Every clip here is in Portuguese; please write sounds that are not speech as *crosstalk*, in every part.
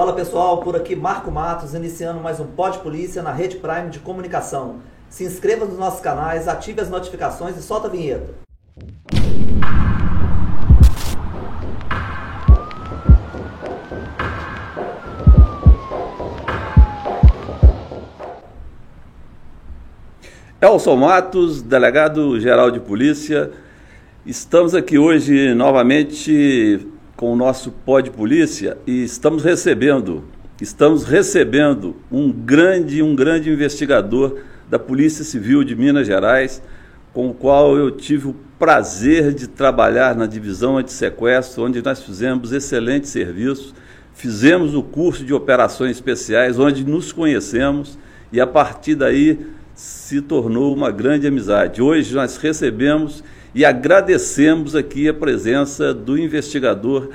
Fala pessoal, por aqui Marco Matos, iniciando mais um Pod Polícia na Rede Prime de Comunicação. Se inscreva nos nossos canais, ative as notificações e solta a vinheta. Elson Matos, delegado geral de polícia. Estamos aqui hoje novamente com o nosso Pod Polícia e estamos recebendo, estamos recebendo um grande, um grande investigador da Polícia Civil de Minas Gerais, com o qual eu tive o prazer de trabalhar na divisão anti-sequestro, onde nós fizemos excelente serviço, fizemos o curso de operações especiais, onde nos conhecemos e a partir daí se tornou uma grande amizade. Hoje nós recebemos e agradecemos aqui a presença do investigador,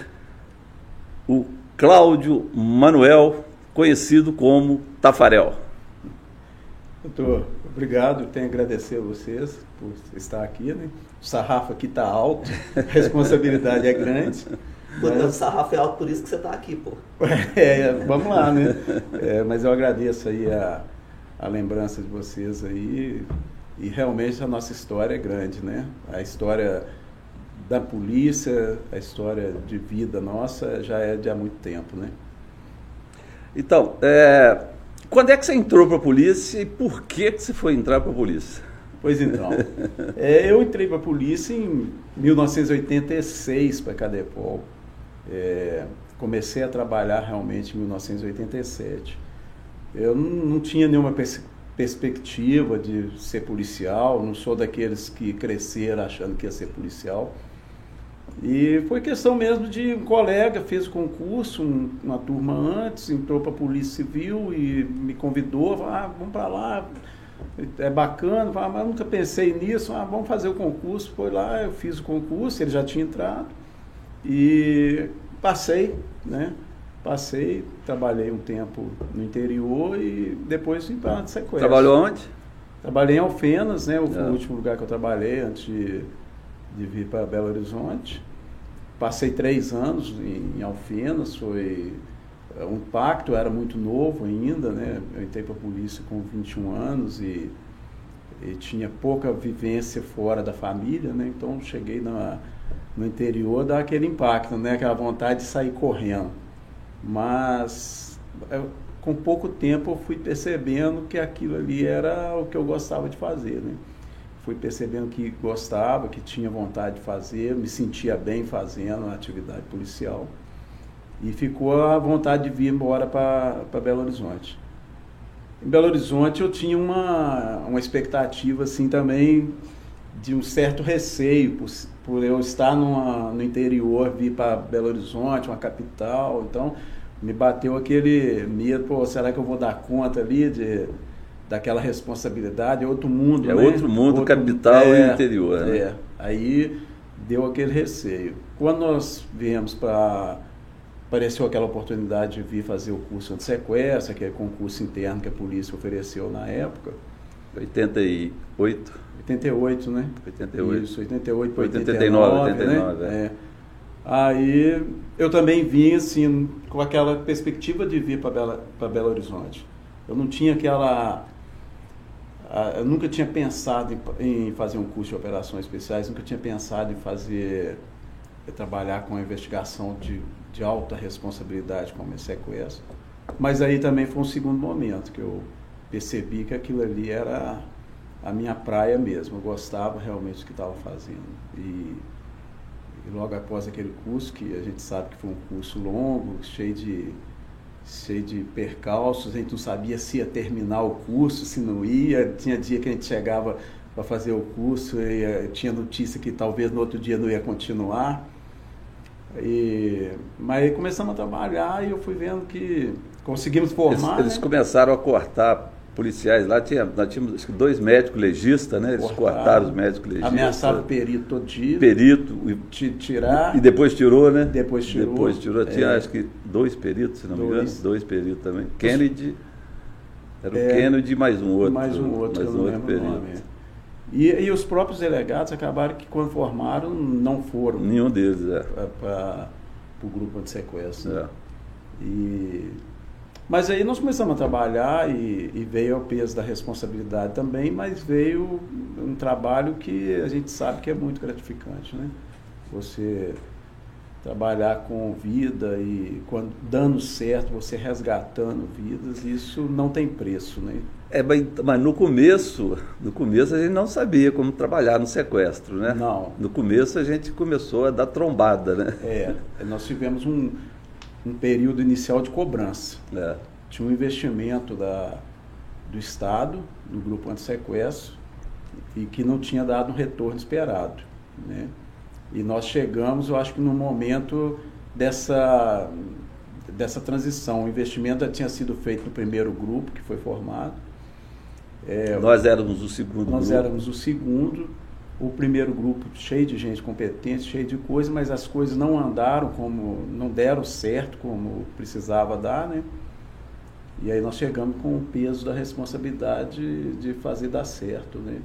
o Cláudio Manuel, conhecido como Tafarel. Doutor, obrigado. Tenho a agradecer a vocês por estar aqui. Né? O sarrafo aqui está alto, a responsabilidade é grande. Mas... O sarrafo é alto, por isso que você está aqui, pô. *laughs* É, vamos lá, né? É, mas eu agradeço aí a a lembrança de vocês aí. E realmente a nossa história é grande, né? A história da polícia, a história de vida nossa já é de há muito tempo, né? Então, é, quando é que você entrou para a polícia e por que, que você foi entrar para a polícia? Pois então, *laughs* é, eu entrei para a polícia em 1986 para a Cadepol. É, comecei a trabalhar realmente em 1987. Eu não tinha nenhuma perspectiva de ser policial, não sou daqueles que cresceram achando que ia ser policial. E foi questão mesmo de um colega fez o concurso, um, uma turma antes, entrou para a Polícia Civil e me convidou, falou, ah, vamos para lá, é bacana, falou, ah, mas nunca pensei nisso, ah, vamos fazer o concurso. Foi lá, eu fiz o concurso, ele já tinha entrado e passei, né? Passei, trabalhei um tempo no interior e depois vim para a sequência. Trabalhou onde? Trabalhei em Alfenas, né? Foi é. o último lugar que eu trabalhei antes de, de vir para Belo Horizonte. Passei três anos em, em Alfenas, foi é, um impacto, eu era muito novo ainda, né? Eu entrei para a polícia com 21 anos e, e tinha pouca vivência fora da família, né? Então cheguei na, no interior, dá aquele impacto, né? Aquela vontade de sair correndo mas eu, com pouco tempo eu fui percebendo que aquilo ali era o que eu gostava de fazer, né? Fui percebendo que gostava, que tinha vontade de fazer, me sentia bem fazendo a atividade policial. E ficou a vontade de vir embora para Belo Horizonte. Em Belo Horizonte eu tinha uma, uma expectativa assim também de um certo receio por, por eu estar numa, no interior, vir para Belo Horizonte, uma capital. Então me bateu aquele medo, pô, será que eu vou dar conta ali de, daquela responsabilidade? É outro mundo, é né? outro mundo, outro, capital é, e interior. Né? É, aí deu aquele receio. Quando nós viemos para apareceu aquela oportunidade de vir fazer o curso de sequestro, aquele concurso interno que a polícia ofereceu na época. 88? 88, né? 88. Isso, 88 para 89, 89, 89 né? É. Aí eu também vim assim com aquela perspectiva de vir para Bela, Belo Horizonte. Eu não tinha aquela eu nunca tinha pensado em, fazer um curso de operações especiais, nunca tinha pensado em fazer trabalhar com investigação de, de alta responsabilidade como é sequestro. Mas aí também foi um segundo momento que eu percebi que aquilo ali era a minha praia mesmo. Eu gostava realmente do que estava fazendo. E e logo após aquele curso, que a gente sabe que foi um curso longo, cheio de, cheio de percalços, a gente não sabia se ia terminar o curso, se não ia. Tinha dia que a gente chegava para fazer o curso e uh, tinha notícia que talvez no outro dia não ia continuar. E, mas começamos a trabalhar e eu fui vendo que conseguimos formar. Eles, eles né? começaram a cortar policiais lá, tinha, nós tínhamos dois médicos legistas, né? Eles cortaram, cortaram os médicos legistas. Ameaçaram o perito todo dia. Perito. E, tirar. E depois tirou, né? Depois tirou. Depois tirou. Tinha é. acho que dois peritos, se não dois. me engano. Dois peritos também. Kennedy. Era o é, Kennedy e mais um outro. Mais um outro, mais um outro perito. Nome. E, e, os próprios delegados acabaram que quando formaram não foram. Nenhum deles, é. Para o grupo de sequestro. É. E, mas aí nós começamos a trabalhar e, e veio o peso da responsabilidade também, mas veio um trabalho que a gente sabe que é muito gratificante, né? Você trabalhar com vida e quando dando certo, você resgatando vidas, isso não tem preço, né? É, mas no começo, no começo a gente não sabia como trabalhar no sequestro, né? Não. No começo a gente começou a dar trombada, né? É, nós tivemos um, um período inicial de cobrança. É. Tinha um investimento da, do Estado, do grupo anti-sequestro, e que não tinha dado um retorno esperado, né? E nós chegamos, eu acho que no momento dessa, dessa transição. O investimento já tinha sido feito no primeiro grupo que foi formado. É, nós éramos o segundo Nós grupo. éramos o segundo. O primeiro grupo cheio de gente competente, cheio de coisas, mas as coisas não andaram como, não deram certo como precisava dar, né? E aí nós chegamos com o peso da responsabilidade de fazer dar certo, né?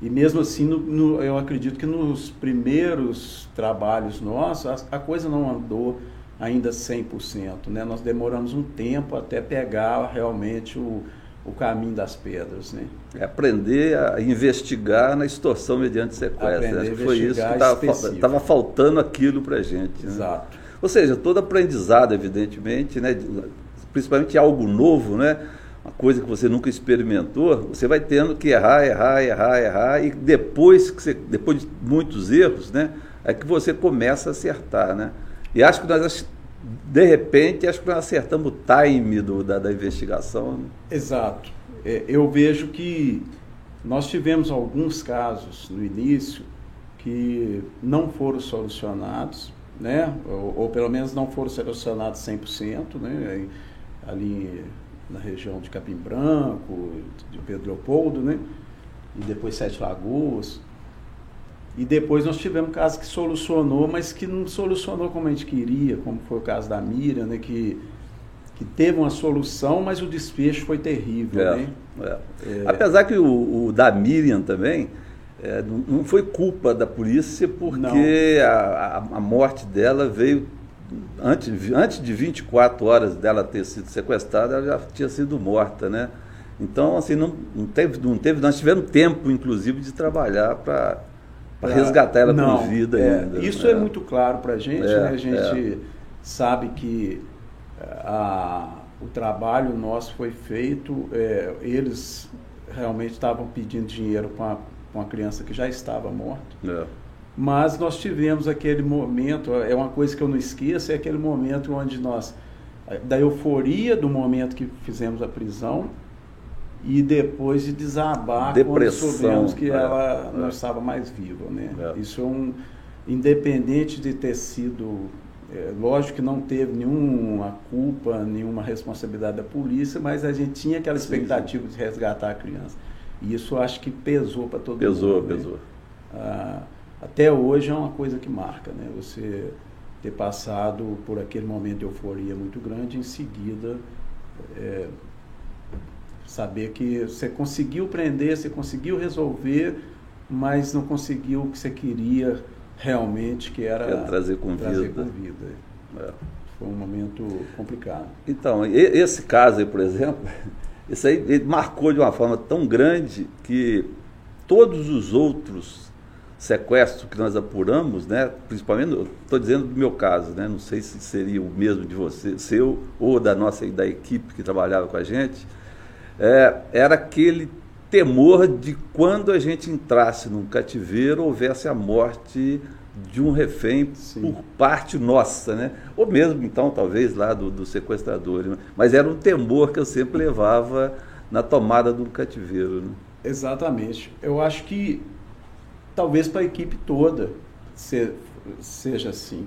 E mesmo assim, no, no, eu acredito que nos primeiros trabalhos nossos, a, a coisa não andou ainda 100%. Né? Nós demoramos um tempo até pegar realmente o, o caminho das pedras. Né? É aprender a investigar na extorsão mediante sequestro. Acho que foi isso que estava faltando aquilo para a gente. Né? Exato. Ou seja, todo aprendizado, evidentemente, né? principalmente algo novo, né? uma coisa que você nunca experimentou, você vai tendo que errar, errar, errar, errar, e depois que você, depois de muitos erros, né, é que você começa a acertar, né? E acho que nós, de repente, acho que nós acertamos o time do, da, da investigação. Né? Exato. É, eu vejo que nós tivemos alguns casos no início que não foram solucionados, né? Ou, ou pelo menos não foram solucionados 100%, né? Ali na região de Capim Branco, de Pedro Leopoldo, né? E depois Sete Lagoas. E depois nós tivemos casos que solucionou, mas que não solucionou como a gente queria, como foi o caso da Miriam, né? Que, que teve uma solução, mas o desfecho foi terrível, é, né? É. É. Apesar que o, o, da Miriam também é, não, não, foi culpa da polícia, porque a, a, a morte dela veio antes, antes de 24 horas dela ter sido sequestrada, ela já tinha sido morta, né? Então, assim, não, não, teve, não teve, nós tivemos tempo, inclusive, de trabalhar para resgatar ela não, vida é, ainda. Isso né? é muito claro para a gente, é, né? A gente é. sabe que a, o trabalho nosso foi feito, é, eles realmente estavam pedindo dinheiro para uma criança que já estava morta. É. Mas nós tivemos aquele momento, é uma coisa que eu não esqueço, é aquele momento onde nós, da euforia do momento que fizemos a prisão, e depois de desabar Depressão, quando soubemos que é, ela é. não estava mais viva. Né? É. Isso é um. Independente de ter sido. É, lógico que não teve nenhuma culpa, nenhuma responsabilidade da polícia, mas a gente tinha aquela expectativa sim, sim. de resgatar a criança. E isso acho que pesou para todo pesou, mundo. Pesou, pesou. Né? Ah, até hoje é uma coisa que marca, né? Você ter passado por aquele momento de euforia muito grande, em seguida é, saber que você conseguiu prender, você conseguiu resolver, mas não conseguiu o que você queria realmente, que era trazer com trazer vida. Com vida. É. Foi um momento complicado. Então, esse caso aí, por exemplo, *laughs* esse aí ele marcou de uma forma tão grande que todos os outros sequestro que nós apuramos, né, principalmente, estou dizendo do meu caso, né, não sei se seria o mesmo de você, seu ou da nossa da equipe que trabalhava com a gente, é, era aquele temor de quando a gente entrasse num cativeiro houvesse a morte de um refém Sim. por parte nossa, né? Ou mesmo então talvez lá do, do sequestrador, né? mas era um temor que eu sempre levava na tomada do cativeiro. Né? Exatamente. Eu acho que talvez para a equipe toda ser, seja assim.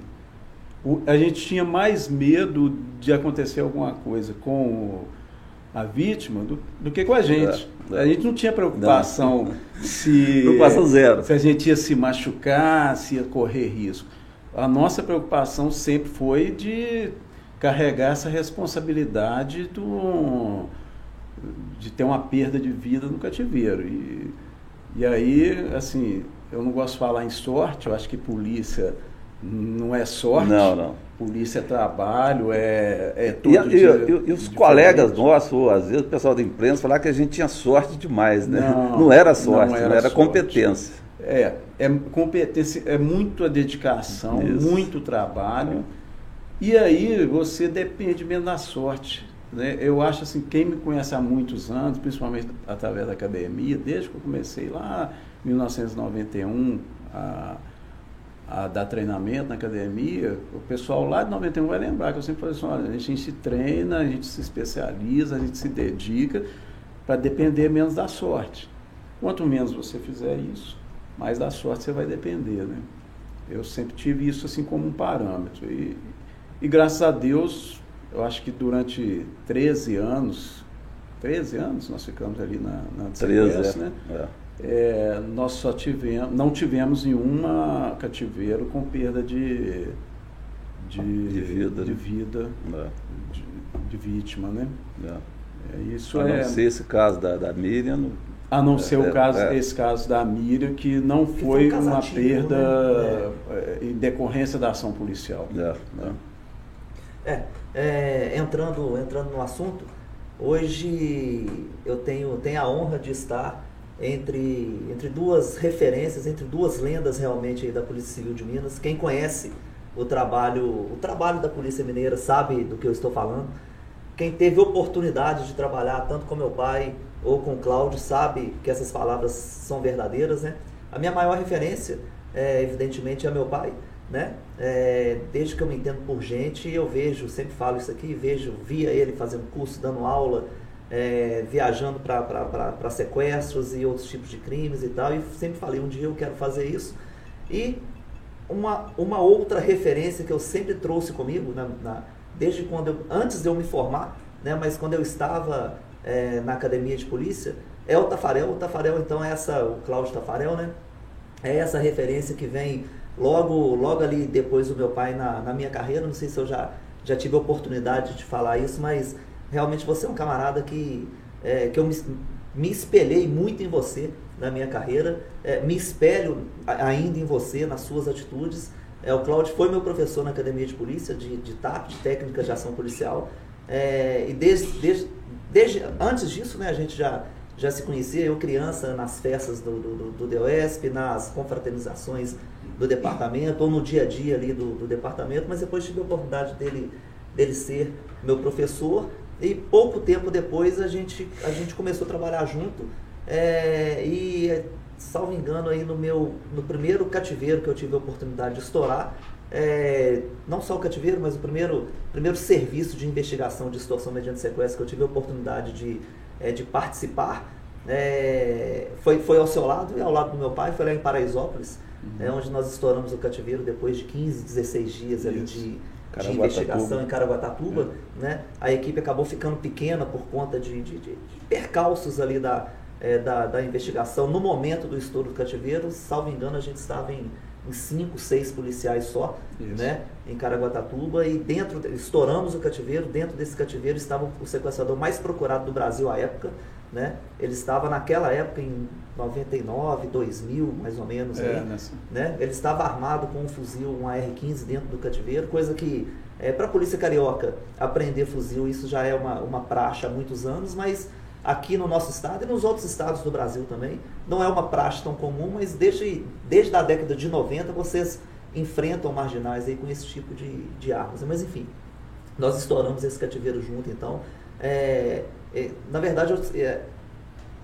O, a gente tinha mais medo de acontecer alguma coisa com a vítima do, do que com a gente. É, é. A gente não tinha preocupação não. se *laughs* preocupação zero. se a gente ia se machucar, se ia correr risco. A nossa preocupação sempre foi de carregar essa responsabilidade do, de ter uma perda de vida no cativeiro. E, e aí, assim, eu não gosto de falar em sorte, eu acho que polícia não é sorte. Não, não. Polícia é trabalho, é, é todo e. E, e, os colegas nossos, às vezes o pessoal da imprensa, falaram que a gente tinha sorte demais, né? Não, não era sorte, não era, não era competência. É, é competência, é muita dedicação, Isso. muito trabalho. E aí você depende menos da sorte. Né? Eu acho assim, quem me conhece há muitos anos, principalmente através da academia, desde que eu comecei lá em 1991 a a dar treinamento na academia, o pessoal lá de 91 vai lembrar que eu sempre falei assim, olha, a gente se treina, a gente se especializa, a gente se dedica para depender menos da sorte. Quanto menos você fizer isso, mais da sorte você vai depender, né? Eu sempre tive isso assim como um parâmetro. E, e graças a Deus, eu acho que durante 13 anos, 13 anos nós ficamos ali na, na DCS, é. né? É é, nós só tivemos, não tivemos nenhuma cativeiro com perda de, de, de vida, de, vida é. de, de, vítima, né? É. É, isso a não é, ser esse caso da, da Miriam. A não ser o é, caso, esse caso da Miriam, que não que foi, foi um uma perda né? em decorrência da ação policial. É, é, entrando, entrando no assunto, hoje eu tenho, tenho a honra de estar entre, entre duas referências, entre duas lendas realmente da Polícia Civil de Minas. Quem conhece o trabalho, o trabalho da Polícia Mineira sabe do que eu estou falando. Quem teve oportunidade de trabalhar tanto com meu pai ou com o Cláudio sabe que essas palavras são verdadeiras, né? A minha maior referência, é, evidentemente, é meu pai, né? É, desde que eu me entendo por gente, eu vejo, sempre falo isso aqui, vejo, via ele fazendo curso, dando aula, é, viajando para sequestros e outros tipos de crimes e tal. E sempre falei, um dia eu quero fazer isso. E uma, uma outra referência que eu sempre trouxe comigo, na, na, desde quando eu, antes de eu me formar, né, mas quando eu estava é, na academia de polícia, é o Tafarel. O Tafarel, então, é essa, o Cláudio Tafarel, né? É essa referência que vem logo, logo ali depois do meu pai na, na minha carreira. Não sei se eu já, já tive oportunidade de falar isso, mas realmente você é um camarada que, é, que eu me, me espelhei muito em você na minha carreira, é, me espelho ainda em você, nas suas atitudes. É, o Cláudio foi meu professor na Academia de Polícia, de, de TAP, de Técnicas de Ação Policial. É, e desde, desde, desde antes disso, né, a gente já, já se conhecia, eu criança, nas festas do, do, do DOSP, nas confraternizações do departamento, ou no dia a dia ali do, do departamento, mas depois tive a oportunidade dele, dele ser meu professor e pouco tempo depois a gente, a gente começou a trabalhar junto. É, e, salvo engano, aí no meu no primeiro cativeiro que eu tive a oportunidade de estourar, é, não só o cativeiro, mas o primeiro, primeiro serviço de investigação de extorsão mediante sequestro que eu tive a oportunidade de, é, de participar, é, foi, foi ao seu lado e ao lado do meu pai, foi lá em Paraisópolis, uhum. é, onde nós estouramos o cativeiro depois de 15, 16 dias ali de de investigação em Caraguatatuba, é. né? A equipe acabou ficando pequena por conta de, de, de percalços ali da, é, da, da, investigação. No momento do estouro do cativeiro, salvo engano, a gente estava em, em cinco, seis policiais só, Isso. né? Em Caraguatatuba e dentro, estouramos o cativeiro, dentro desse cativeiro estava o sequestrador mais procurado do Brasil à época, né? Ele estava naquela época em 99, 2000, mais ou menos, é, aí, né? Ele estava armado com um fuzil, um AR-15 dentro do cativeiro, coisa que é, para a polícia carioca aprender fuzil isso já é uma, uma praxe há muitos anos, mas aqui no nosso estado e nos outros estados do Brasil também não é uma praxe tão comum, mas desde, desde a década de 90 vocês enfrentam marginais aí com esse tipo de, de armas. Mas enfim, nós estouramos esse cativeiro junto, então é, na verdade, o, é,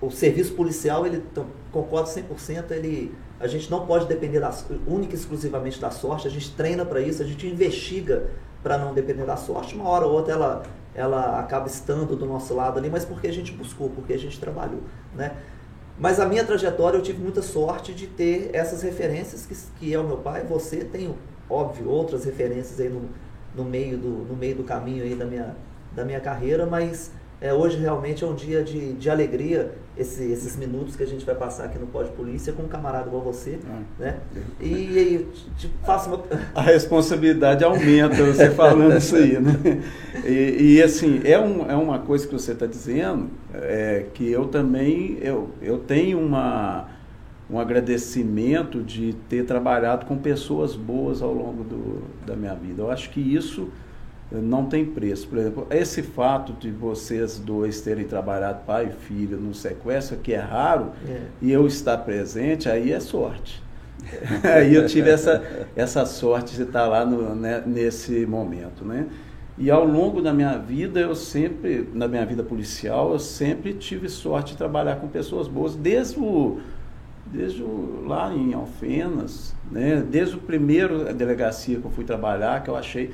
o serviço policial, ele então, concordo 100%, ele, a gente não pode depender da, única e exclusivamente da sorte, a gente treina para isso, a gente investiga para não depender da sorte. Uma hora ou outra ela, ela acaba estando do nosso lado ali, mas porque a gente buscou, porque a gente trabalhou, né? Mas a minha trajetória, eu tive muita sorte de ter essas referências, que, que é o meu pai, você, tem, óbvio, outras referências aí no, no, meio, do, no meio do caminho aí da minha, da minha carreira, mas é, hoje realmente é um dia de, de alegria, esse, esses minutos que a gente vai passar aqui no Pode Polícia com um camarada igual você, ah. né? E, e te faço uma... *laughs* A responsabilidade aumenta você falando isso aí, né? E, e, assim, é, um, é uma coisa que você está dizendo, é, que eu também, eu, eu tenho uma, um agradecimento de ter trabalhado com pessoas boas ao longo do, da minha vida. Eu acho que isso não tem preço. Por exemplo, esse fato de vocês dois terem trabalhado pai e filho no sequestro, que é raro, é. e eu estar presente, aí é sorte. *laughs* aí eu tive essa, essa sorte de estar lá no, né, nesse momento, né? E ao longo da minha vida, eu sempre, na minha vida policial, eu sempre tive sorte de trabalhar com pessoas boas, desde o, desde o, lá em Alfenas, né? desde o primeiro delegacia que eu fui trabalhar, que eu achei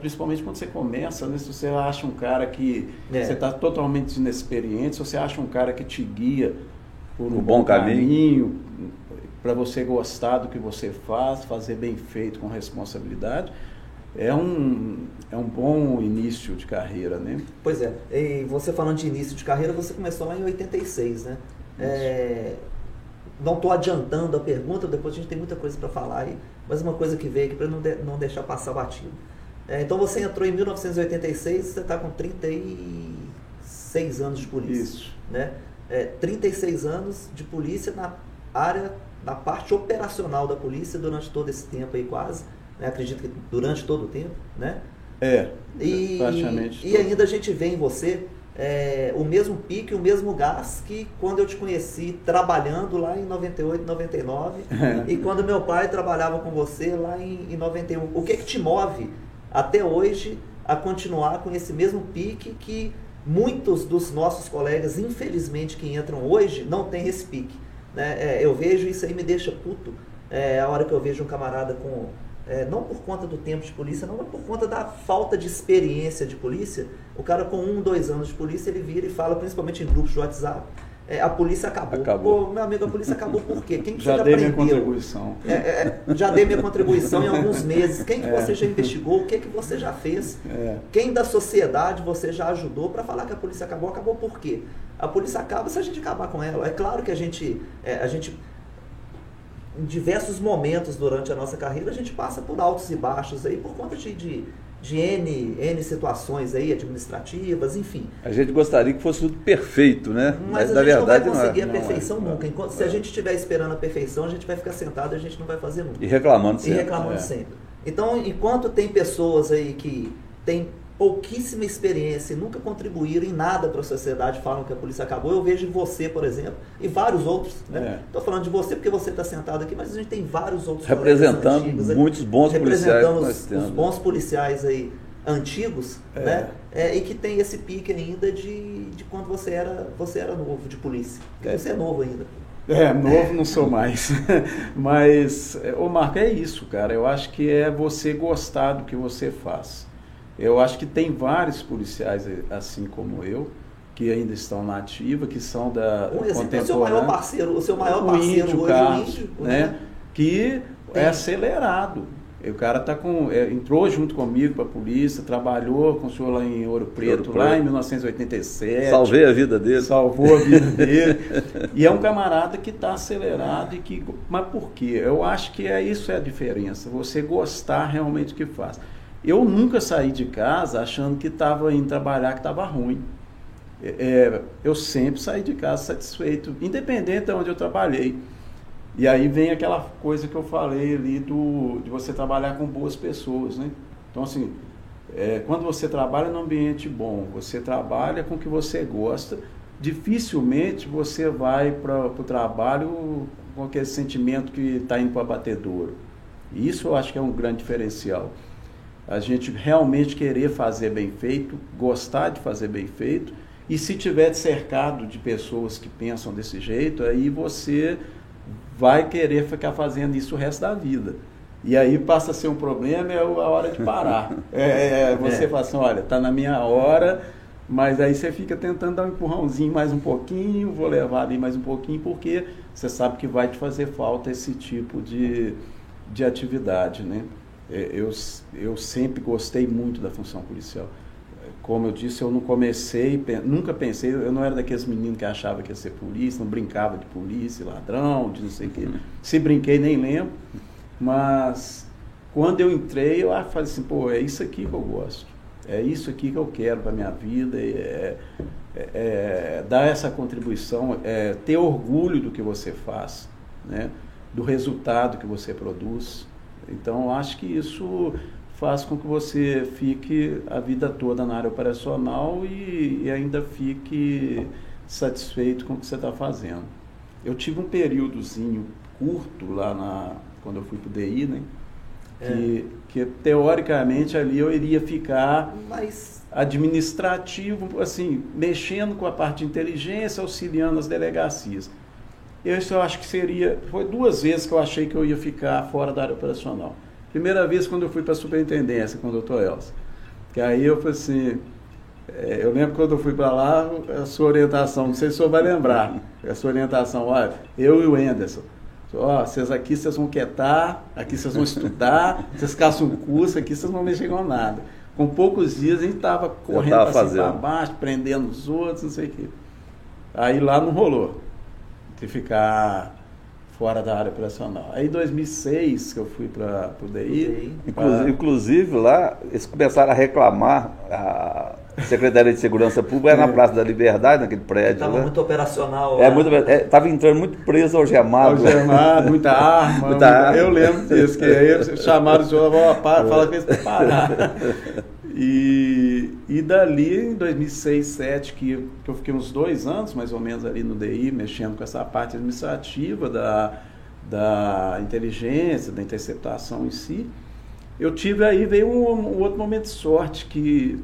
principalmente quando você começa, né? se você acha um cara que é. você está totalmente inexperiente, se você acha um cara que te guia por um, um bom, bom, caminho, caminho para você gostar do que você faz, fazer bem feito com responsabilidade, é um, é um bom início de carreira, né? Pois é, e você falando de início de carreira, você começou lá em 86, né? É, não estou adiantando a pergunta, depois a gente tem muita coisa para falar aí, mas uma coisa que veio aqui para não, de, não deixar passar batido. É, então você entrou em 1986, você está com 36 anos de polícia. Isso. Né? É, 36 anos de polícia na área, na parte operacional da polícia durante todo esse tempo aí quase. Né? Acredito que durante todo o tempo, né? É, e, praticamente. E, ainda a gente vê em você é, o mesmo pique, o mesmo gás que quando eu te conheci trabalhando lá em 98, 99 é. e quando meu pai trabalhava com você lá em, em 91. O que que te move até hoje a continuar com esse mesmo pique que muitos dos nossos colegas, infelizmente, que entram hoje, não tem esse pique. Né? É, eu vejo isso aí me deixa puto é, a hora que eu vejo um camarada com. É, não por conta do tempo de polícia, não, mas por conta da falta de experiência de polícia. O cara com um, dois anos de polícia, ele vira e fala, principalmente em grupos de WhatsApp, é, a polícia acabou. acabou. Pô, meu amigo, a polícia acabou por quê? Quem que já dei minha contribuição. É, é, já dei minha contribuição em *laughs* alguns meses. Quem que é. você já investigou? O que que você já fez? É. Quem da sociedade você já ajudou para falar que a polícia acabou? Acabou por quê? A polícia acaba se a gente acabar com ela. É claro que a gente, é, a gente em diversos momentos durante a nossa carreira, a gente passa por altos e baixos aí por conta de, de de N, N situações aí, administrativas, enfim. A gente gostaria que fosse tudo perfeito, né? Mas, Mas a gente verdade, não vai conseguir não é, a perfeição não é, nunca. Enquanto, Se a gente estiver esperando a perfeição, a gente vai ficar sentado e a gente não vai fazer nunca. E reclamando sempre. E reclamando é. sempre. Então, enquanto tem pessoas aí que têm pouquíssima experiência e nunca contribuíram em nada para a sociedade, falam que a polícia acabou. Eu vejo em você, por exemplo, e vários outros. Estou é. falando de você porque você está sentado aqui, mas a gente tem vários outros representando muitos bons representando policiais. Os, os bons policiais aí antigos, é. né? É, e que tem esse pique ainda de, de quando você era você era novo de polícia. É. Você é novo ainda. É, novo não sou mais. *laughs* Mas, ô Marco, é isso, cara. Eu acho que é você gostar do que você faz. Eu acho que tem vários policiais assim como eu que ainda estão na ativa, que são da exemplo, o seu maior parceiro, o seu maior parceiro índio, hoje, Carlos, o índio, né? né? Que tem. é acelerado. O cara tá com, é, entrou junto comigo para a polícia, trabalhou com o senhor lá em Ouro Preto, Ouro lá Preto. em 1987. Salvei a vida dele. Salvou a vida *laughs* dele. e é um camarada que está acelerado e que. Mas por quê? Eu acho que é isso é a diferença. Você gostar realmente do que faz. Eu nunca saí de casa achando que estava indo trabalhar, que estava ruim. É, é, eu sempre saí de casa satisfeito, independente de onde eu trabalhei. E aí vem aquela coisa que eu falei ali do, de você trabalhar com boas pessoas, né? Então, assim, é, quando você trabalha num ambiente bom, você trabalha com o que você gosta, dificilmente você vai para o trabalho com aquele sentimento que está indo para batedouro. Isso eu acho que é um grande diferencial a gente realmente querer fazer bem feito, gostar de fazer bem feito, e se tiver cercado de pessoas que pensam desse jeito, aí você vai querer ficar fazendo isso o resto da vida. E aí passa a ser um problema, é a hora de parar. *laughs* É, é, é você é. fala assim, olha, está na minha hora, mas aí você fica tentando dar um empurrãozinho mais um pouquinho, vou levar ali mais um pouquinho, porque você sabe que vai te fazer falta esse tipo de, de atividade, né? É, eu, eu sempre gostei muito da função policial. Como eu disse, eu não comecei, nunca pensei, eu não era daqueles meninos que achava que ia ser polícia, não brincava de polícia, ladrão, de não sei o quê. Uhum. Se brinquei, nem lembro. Mas quando eu entrei, eu falei assim, pô, é isso aqui que eu gosto. É isso aqui que eu quero para minha vida. É, é, é, dar essa contribuição, é, ter orgulho do que você faz. né? do resultado que você produz. Então, acho que isso faz com que você fique a vida toda na área operacional e, e ainda fique satisfeito com o que você está fazendo. Eu tive um períodozinho curto lá na, quando eu fui para o DI, né? Que, é. que teoricamente ali eu iria ficar Mas... administrativo, assim, mexendo com a parte de inteligência, auxiliando as delegacias. Isso eu acho que seria. Foi duas vezes que eu achei que eu ia ficar fora da área operacional. Primeira vez quando eu fui para a superintendência com o doutor Elcio. Que aí eu falei assim. É, eu lembro quando eu fui para lá, a sua orientação, não sei se o senhor vai lembrar, a sua orientação, olha, eu e o Anderson, ó, vocês aqui vocês vão quietar, aqui vocês vão estudar, *laughs* vocês caçam um curso, aqui vocês não mexem com nada. Com poucos dias a gente estava correndo para baixo, prendendo os outros, não sei o quê. Aí lá não rolou de ficar fora da área operacional. Aí em 2006 que eu fui para o DI. Inclusive, pra... inclusive, lá eles começaram a reclamar, a Secretaria de Segurança Pública era na *laughs* Praça da Liberdade, naquele prédio. Estava muito operacional. É, muito, estava é, entrando muito preso algemado. Algemado, muita *laughs* arma. muita arma. Eu lembro disso, que aí chamaram o senhor, fala que eles pararam. *laughs* E, e dali, em 2006, 2007, que, que eu fiquei uns dois anos, mais ou menos, ali no DI, mexendo com essa parte administrativa da, da inteligência, da interceptação em si, eu tive aí, veio um, um outro momento de sorte, que,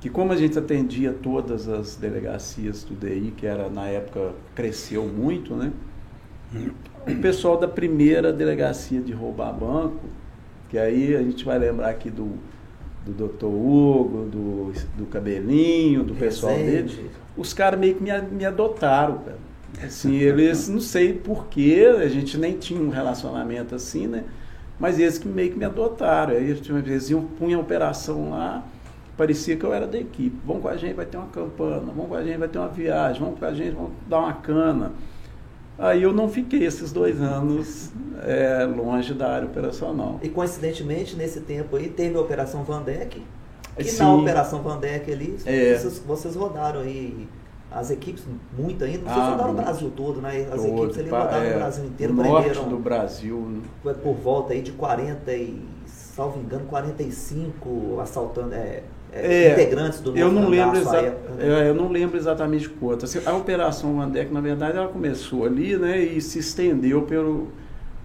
que como a gente atendia todas as delegacias do DI, que era, na época, cresceu muito, né? O pessoal da primeira delegacia de roubar banco, que aí a gente vai lembrar aqui do do Dr. Hugo, do, do Cabelinho, do pessoal dele, os caras meio que me, me adotaram, cara. Assim, eles, *laughs* não sei porquê, a gente nem tinha um relacionamento assim, né? Mas eles que meio que me adotaram. Aí eles iam, punham a operação lá, parecia que eu era da equipe. Vamos com a gente, vai ter uma campana, vamos com a gente, vai ter uma viagem, vamos com a gente, vamos dar uma cana. Aí eu não fiquei esses dois anos é, longe da área operacional. E coincidentemente, nesse tempo aí, teve a Operação Vandeck. E Sim. na Operação Vandeck ali, é. vocês, vocês, rodaram aí as equipes, muito ainda, vocês ah, rodaram o Brasil todo, né? As todo, equipes ali rodaram é, o Brasil inteiro. O norte do Brasil. Né? Foi por volta aí de 40 e, salvo engano, 45 assaltando... É, é, integrantes do eu não lembro exa época, né? É, eu não lembro exatamente quantas. Assim, a operação Vandeck, na verdade, ela começou ali, né, e se estendeu pelo,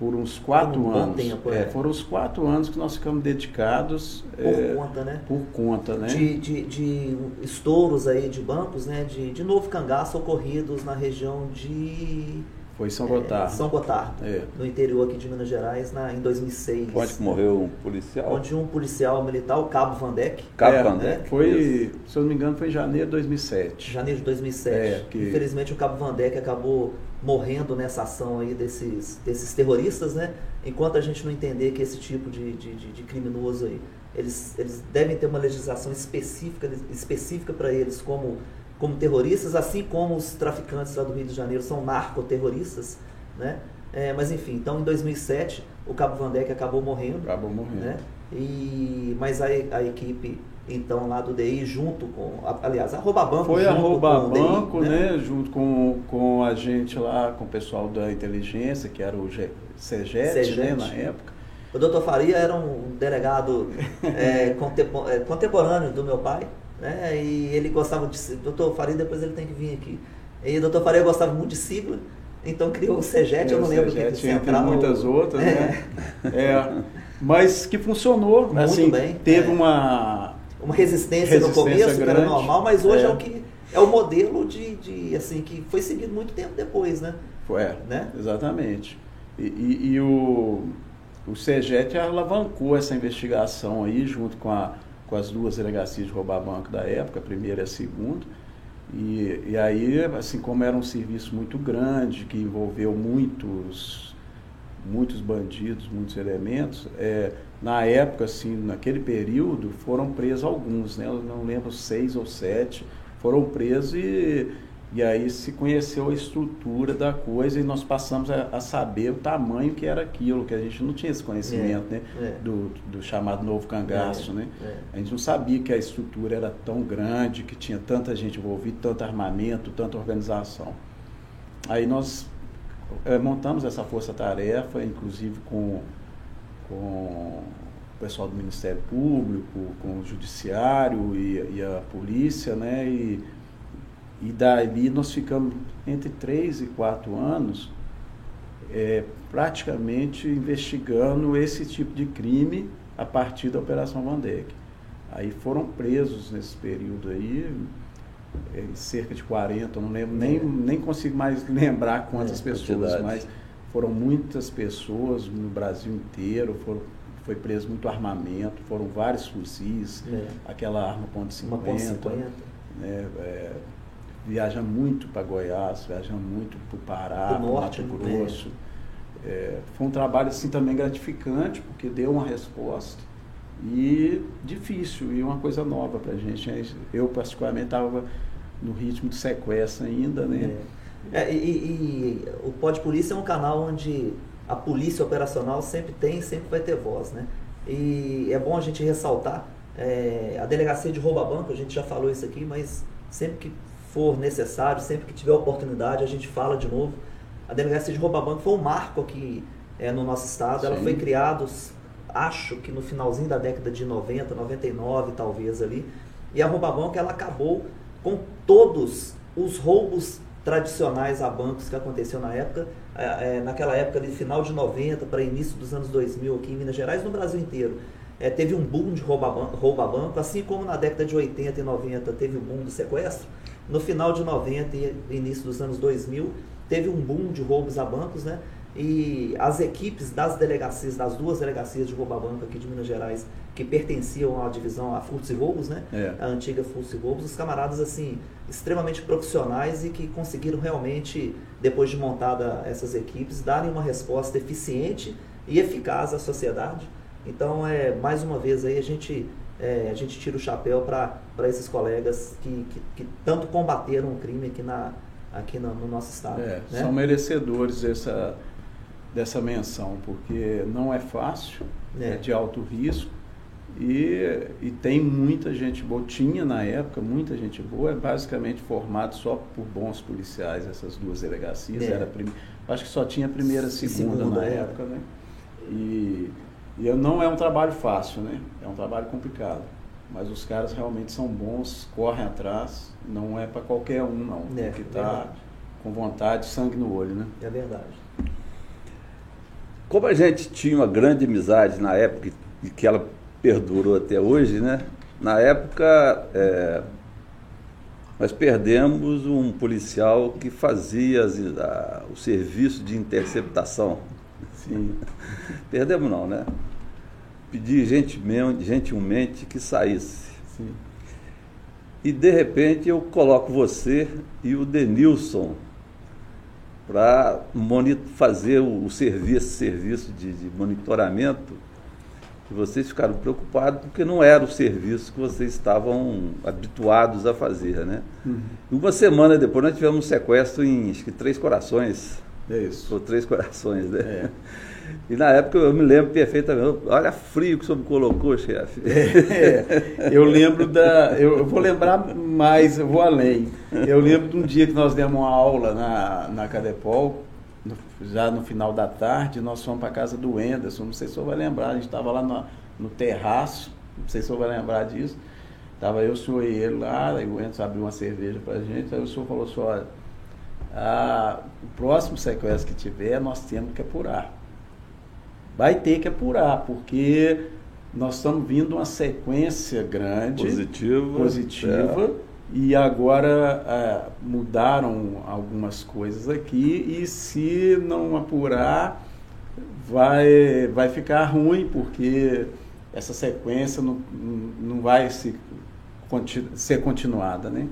por uns quatro um anos. Tempo, é. é. foram os quatro anos que nós ficamos dedicados por é, conta, né? Por conta, né? De, de, de, estouros aí de bancos, né? De, de novo cangaço ocorridos na região de foi São Gotardo. É, São Gotardo, é. no interior aqui de Minas Gerais, na, em 2006. Onde morreu um policial? Onde um policial militar, o Cabo Vandeck. Cabo é, Vandeck. Né? Foi, se eu não me engano, foi em janeiro de 2007. Janeiro de 2007. É, que... Infelizmente o Cabo Vandeck acabou morrendo nessa ação aí desses, desses terroristas, né? Enquanto a gente não entender que esse tipo de, de, de, de criminoso aí, eles, eles devem ter uma legislação específica, específica para eles, como como terroristas, assim como os traficantes lá do Rio de Janeiro são narcoterroristas, né? É, mas enfim, então em 2007 o Cabo Vandeck acabou morrendo. Acabou morrendo. Né? E, mas a, a equipe então lá do DI junto com, aliás, a Rouba Banco Foi a Rouba Banco, DI, né? né? Junto com, com a gente lá, com o pessoal da inteligência, que era o CEGET, né, na época. O doutor Faria era um delegado é, *laughs* é contemporâneo do meu pai, né? E ele gostava de. Doutor Faria, depois ele tem que vir aqui. E o doutor Faria gostava muito de sigla, então criou o CEGET, é, eu não lembro CEGET, que entre muitas outras, é. né? É, mas que funcionou, muito assim, bem. Teve é. uma uma resistência, resistência, no começo, grande. que era normal, mas hoje é, é o que é o modelo de, de, assim que foi seguido muito tempo depois, né? Foi, é, né? Exatamente. E, e, e o o CEGET alavancou essa investigação aí junto com a com as duas delegacias de roubar banco da época, a primeira e a segunda. E, e aí, assim como era um serviço muito grande, que envolveu muitos, muitos bandidos, muitos elementos, é, na época, assim, naquele período, foram presos alguns, né? Eu não lembro, seis ou sete, foram presos e e aí se conheceu a estrutura da coisa e nós passamos a, a, saber o tamanho que era aquilo, que a gente não tinha esse conhecimento, é, né? É. Do, do, chamado novo cangaço, é, né? É. A gente não sabia que a estrutura era tão grande, que tinha tanta gente envolvida, tanto armamento, tanta organização. Aí nós é, montamos essa força-tarefa, inclusive com, com o pessoal do Ministério Público, com o Judiciário e, e a Polícia, né? E, e dali nós ficamos entre três e quatro anos é, praticamente investigando esse tipo de crime a partir da Operação Vandeck. Aí foram presos nesse período aí, é, cerca de 40, não lembro, nem, nem consigo mais *laughs* lembrar quantas é, pessoas, mas foram muitas pessoas no Brasil inteiro, foram, foi preso muito armamento, foram vários fuzis, é. aquela arma ponto .50, ponto .50. Né, é, viaja muito para Goiás, viaja muito para o Pará, para Mato né? Grosso. É, foi um trabalho assim também gratificante, porque deu uma resposta e difícil e uma coisa nova para a gente. Eu particularmente estava no ritmo de sequestro ainda, né? É. É, e, e, o Pode Polícia é um canal onde a polícia operacional sempre tem, sempre vai ter voz, né? E é bom a gente ressaltar é, a delegacia de rouba banco, a gente já falou isso aqui, mas sempre que for necessário, sempre que tiver oportunidade, a gente fala de novo. A delegacia de rouba banco foi um marco aqui é, no nosso estado. Sim. Ela foi criada, acho que no finalzinho da década de 90, 99 talvez ali. E a rouba banco ela acabou com todos os roubos tradicionais a bancos que aconteceu na época, é, é, naquela época de final de 90 para início dos anos 2000 aqui em Minas Gerais, no Brasil inteiro. É, teve um boom de rouba banco, rouba banco, assim como na década de 80 e 90 teve o boom do sequestro. No final de 90 e início dos anos 2000, teve um boom de roubos a bancos, né? E as equipes das delegacias, das duas delegacias de roubo a banco aqui de Minas Gerais, que pertenciam à divisão a furtos e roubos, né? É. A antiga furtos e roubos, os camaradas assim extremamente profissionais e que conseguiram realmente, depois de montada essas equipes, darem uma resposta eficiente e eficaz à sociedade. Então, é mais uma vez aí a gente é, a gente tira o chapéu para esses colegas que, que, que, tanto combateram o crime aqui, na, aqui no, no nosso estado. É, né? São merecedores dessa, dessa menção, porque não é fácil, é, é de alto risco. E, e tem muita gente boa, tinha na época muita gente boa, é basicamente formado só por bons policiais, essas duas delegacias. É. Era prim... Acho que só tinha a primeira e segunda, segunda na é. época, né? E e não é um trabalho fácil, né? É um trabalho complicado. Mas os caras realmente são bons, correm atrás. Não é para qualquer um, não. É, Tem que estar tá com vontade, sangue no olho, né? É verdade. Como a gente tinha uma grande amizade na época e que ela perdurou até hoje, né? Na época, é, nós perdemos um policial que fazia as, a, o serviço de interceptação Sim. *laughs* Perdemos não, né? Pedi gentilmente, que saísse. Sim. E de repente eu coloco você e o Denilson para fazer o, serviço, serviço de, de monitoramento. E vocês ficaram preocupados porque não era o serviço que vocês estavam habituados a fazer, né? Uhum. Uma semana depois nós tivemos um sequestro em acho que Três Corações. É isso. Ou Três Corações, né? É. E na época eu me lembro perfeitamente. Olha frio que o senhor me colocou, chefe. *laughs* É, eu lembro da. Eu, vou lembrar mais, eu vou além. Eu lembro de um dia que nós demos uma aula na, na Cadepol, no, já no final da tarde, nós fomos para a casa do Enderson. Não sei se o senhor vai lembrar, a gente estava lá no, no terraço, não sei se o senhor vai lembrar disso. Estava eu, o senhor e ele lá, aí o Enderson abriu uma cerveja para a gente, aí o senhor falou assim, olha ah, o próximo sequestro que tiver, nós temos que apurar. Vai ter que apurar, porque nós estamos vindo uma sequência grande, positiva, positiva é. e agora ah, mudaram algumas coisas aqui e se não apurar vai, vai ficar ruim, porque essa sequência não, não vai se, ser continuada, né?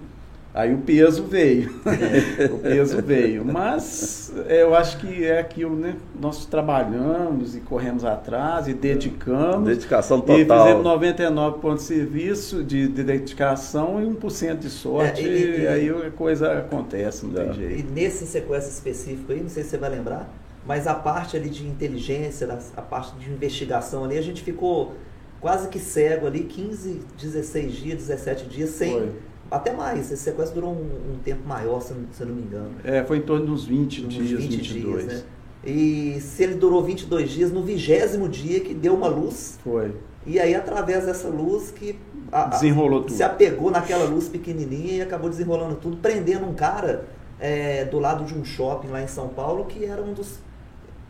Aí o peso veio, *laughs* o peso veio. Mas eu acho que é aquilo, né? Nós trabalhamos e corremos atrás e dedicamos. Dedicação total. E fizemos 99 pontos de serviço de, de dedicação e 1% de sorte. É, e, e, e, aí a coisa acontece, não é. tem jeito. E nesse sequestro específico aí, não sei se você vai lembrar, mas a parte ali de inteligência, a parte de investigação ali, a gente ficou quase que cego ali, 15, 16 dias, 17 dias sem. Foi até mais, esse sequestro durou um, um tempo maior, se, se eu não me engano. É, foi em torno uns 20 Uns dias, 20 22. dias, né? E se ele durou 22 dias, no vigésimo dia que deu uma luz, Foi. e aí através dessa luz que a- a- Desenrolou tudo. se apegou naquela luz pequenininha e acabou desenrolando tudo, prendendo um cara é, do lado de um shopping lá em São Paulo que era um dos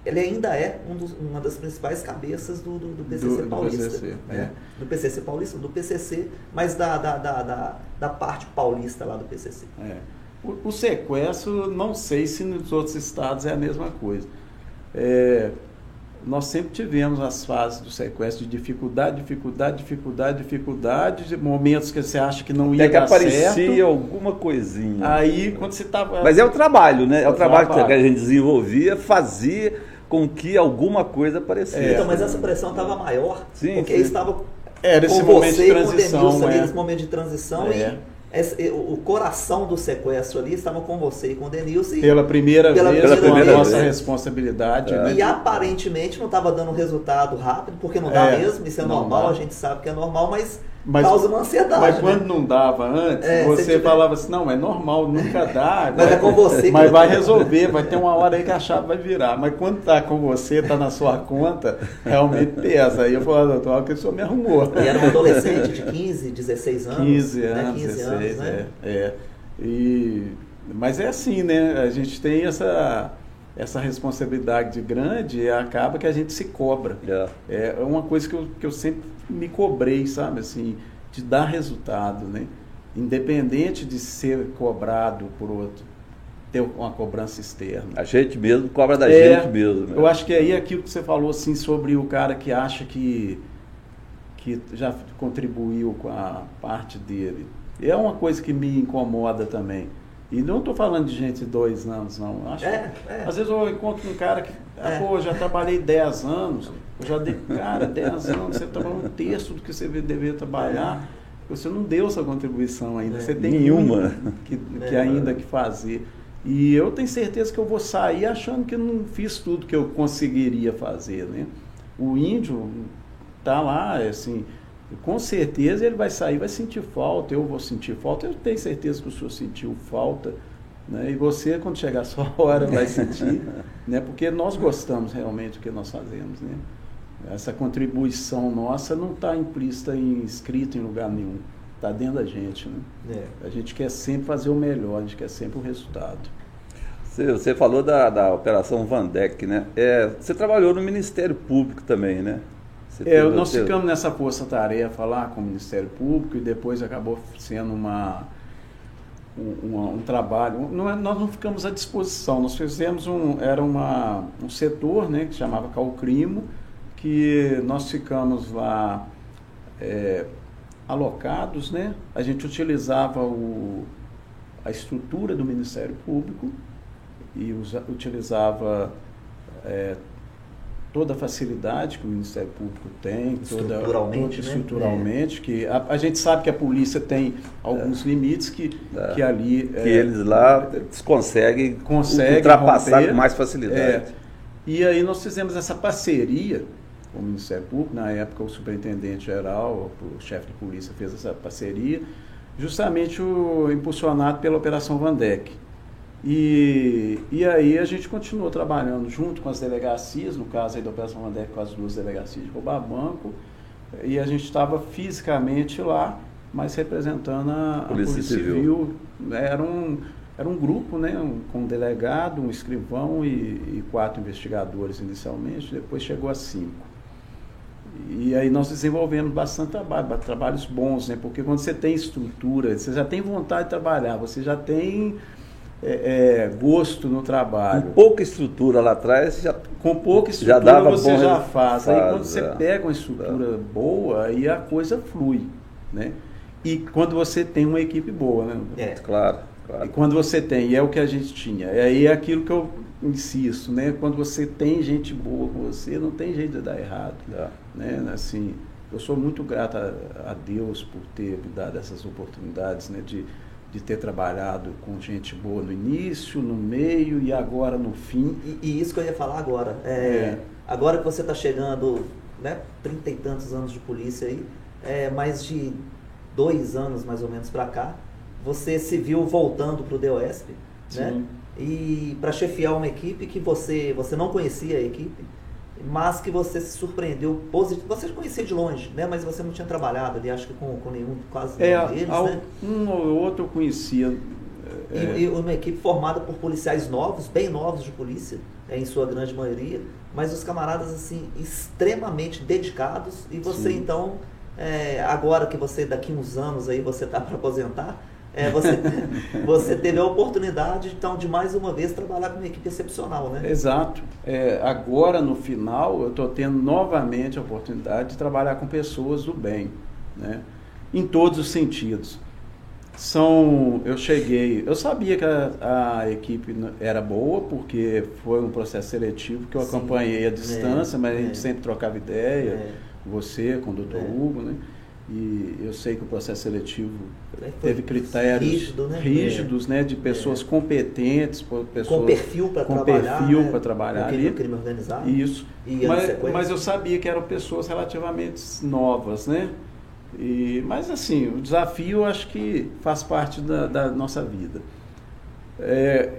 ele ainda é um dos- uma das principais cabeças do, do, do PCC Do- do paulista. PCC, né? Do PCC paulista, do PCC, mas da, da, da, da, da parte paulista lá do PCC. É. O, o sequestro, não sei se nos outros estados é a mesma coisa. É, nós sempre tivemos as fases do sequestro de dificuldade, dificuldade, dificuldade, dificuldade, de momentos que você acha que não ia Até que dar aparecia certo. alguma coisinha. Aí, quando você estava... Mas é o trabalho, né? É o O trabalho, trabalho. que a gente desenvolvia, fazia com que alguma coisa aparecesse. É. Então, mas essa pressão estava maior, Sim, porque sim. estava Era esse com momento você de e com o transição, Denilson ali é. nesse momento de transição É. e esse- o coração do sequestro ali estava com você e com o Denilson Pela primeira Pela vez, primeira com a vez, nossa né? responsabilidade. É. né? e aparentemente não estava dando resultado rápido, porque não dá É, mesmo, isso é normal, dá. a gente sabe que é normal, mas, Mas- causa uma ansiedade. Mas né? quando não dava antes, É, você tiver- falava assim, não, é normal, nunca dá. *laughs* Mas é com você que Mas eu- vai resolver, vai ter uma hora aí que a chave vai virar. Mas quando tá com você, tá na sua conta, realmente pesa. Aí eu falo, doutor, olha que o senhor me arrumou. E era um adolescente de 15, 16 anos. 15 né? anos, 15 16, anos, né? é, é. E, mas é assim, né? A gente tem essa, essa responsabilidade grande e acaba que a gente se cobra. É. É uma coisa que eu, que eu sempre me cobrei, sabe? Assim, de dar resultado, né? Independente de ser cobrado por outro, ter uma cobrança externa. A gente mesmo cobra da É, gente mesmo. né? Eu acho que aí aquilo que você falou assim sobre o cara que acha que, que já contribuiu com a parte dele. É uma coisa que me incomoda também. E não estou falando de gente de dois anos, não. Acho É, que, é. Às vezes eu encontro um cara que, ah, É. pô, já trabalhei 10 anos, eu já dei, cara, 10 anos, você trabalhou um terço do que você deveria trabalhar, você não deu sua contribuição ainda, É. você tem Nenhuma. que, que É. ainda que fazer. E eu tenho certeza que eu vou sair achando que eu não fiz tudo que eu conseguiria fazer, né? O índio tá lá, assim, com certeza ele vai sair, vai sentir falta, eu vou sentir falta, eu tenho certeza que o senhor sentiu falta, né? E você, quando chegar a sua *laughs* hora, vai sentir, né? Porque nós gostamos realmente do que nós fazemos, né? Essa contribuição nossa não está implícita em escrita em lugar nenhum, está dentro da gente, né? É. A gente quer sempre fazer o melhor, a gente quer sempre o resultado. Você, você falou da, da Operação Vandeck, né? É, você trabalhou no Ministério Público também, né? É, nós teve- ficamos nessa força-tarefa lá com o Ministério Público e depois acabou sendo uma, um, um trabalho. Não é- nós não ficamos à disposição, nós fizemos um. Era uma, um setor né, que se chamava Calcrimo, que nós ficamos lá é, alocados, né? A gente utilizava o, a estrutura do Ministério Público e usa- utilizava é, toda a facilidade que o Ministério Público tem, toda, Estruturalmente, toda- né? estruturalmente, que a, a gente sabe que a polícia tem alguns limites que, É. que ali Que é, eles lá conseguem, Conseguem ultrapassar romper. com mais facilidade. É. E aí nós fizemos essa parceria com o Ministério Público, na época o superintendente geral, o chefe de polícia fez essa parceria, justamente o, impulsionado pela Operação Vandeck. E, e aí a gente continuou trabalhando junto com as delegacias, no caso aí da Operação Vandeck com as duas delegacias de roubar banco, e a gente estava fisicamente lá, mas representando a, a Polícia Polícia, Civil. Civil. Era um, era um grupo, né, um, com um delegado, um escrivão e, e quatro investigadores inicialmente, depois chegou a cinco. E aí nós desenvolvemos bastante trabalho, ba- trabalhos bons, né? Porque quando você tem estrutura, você já tem vontade de trabalhar, você já tem é, é, gosto no trabalho. Com pouca estrutura lá atrás, já Com pouca Já estrutura dava você bom já resultado, faz. Aí quando você é. pega uma estrutura boa, aí a coisa flui, né? E quando você tem uma equipe boa, né? É. claro, E claro. quando você tem, e é o que a gente tinha, e aí é aquilo que eu insisto, né? Quando você tem gente boa com você, não tem jeito de dar errado, É. né? Assim, eu sou muito grato a, a Deus por ter me dado essas oportunidades, né? De, de ter trabalhado com gente boa no início, no meio e agora no fim. E, e isso que eu ia falar agora. É, É. Agora que você está chegando, né, trinta e tantos anos de polícia aí, é, mais de dois anos mais ou menos para cá, você se viu voltando para o DOSP, né? E para chefiar uma equipe que você, você não conhecia a equipe, mas que você se surpreendeu positivo. Você conhecia de longe, né? Mas você não tinha trabalhado ali, acho que com, com nenhum, quase é, nenhum deles, ao, né? Um ou outro eu conhecia. É. E, e, uma equipe formada por policiais novos, bem novos de polícia, é, em sua grande maioria, mas os camaradas assim extremamente dedicados e você Sim. então é, agora que você daqui uns anos aí você está para aposentar é, você, você teve a oportunidade então de mais uma vez trabalhar com uma equipe excepcional, né? Exato. É, agora no final eu estou tendo novamente a oportunidade de trabalhar com pessoas do bem, né? Em todos os sentidos. São, eu cheguei, eu sabia que a, a equipe era boa porque foi um processo seletivo que eu Sim, acompanhei à distância, é, mas a gente é. sempre trocava ideia, é. você com o doutor é. Hugo, né? E eu sei que o processo seletivo é, teve critérios rígido, né? rígidos, né, de pessoas é. competentes, pessoas com perfil para trabalhar, perfil né? para trabalhar ali. crime organizado. Isso. Mas, mas, eu sabia que eram pessoas relativamente novas, né? E, mas assim, o desafio acho que faz parte da, da nossa vida. É,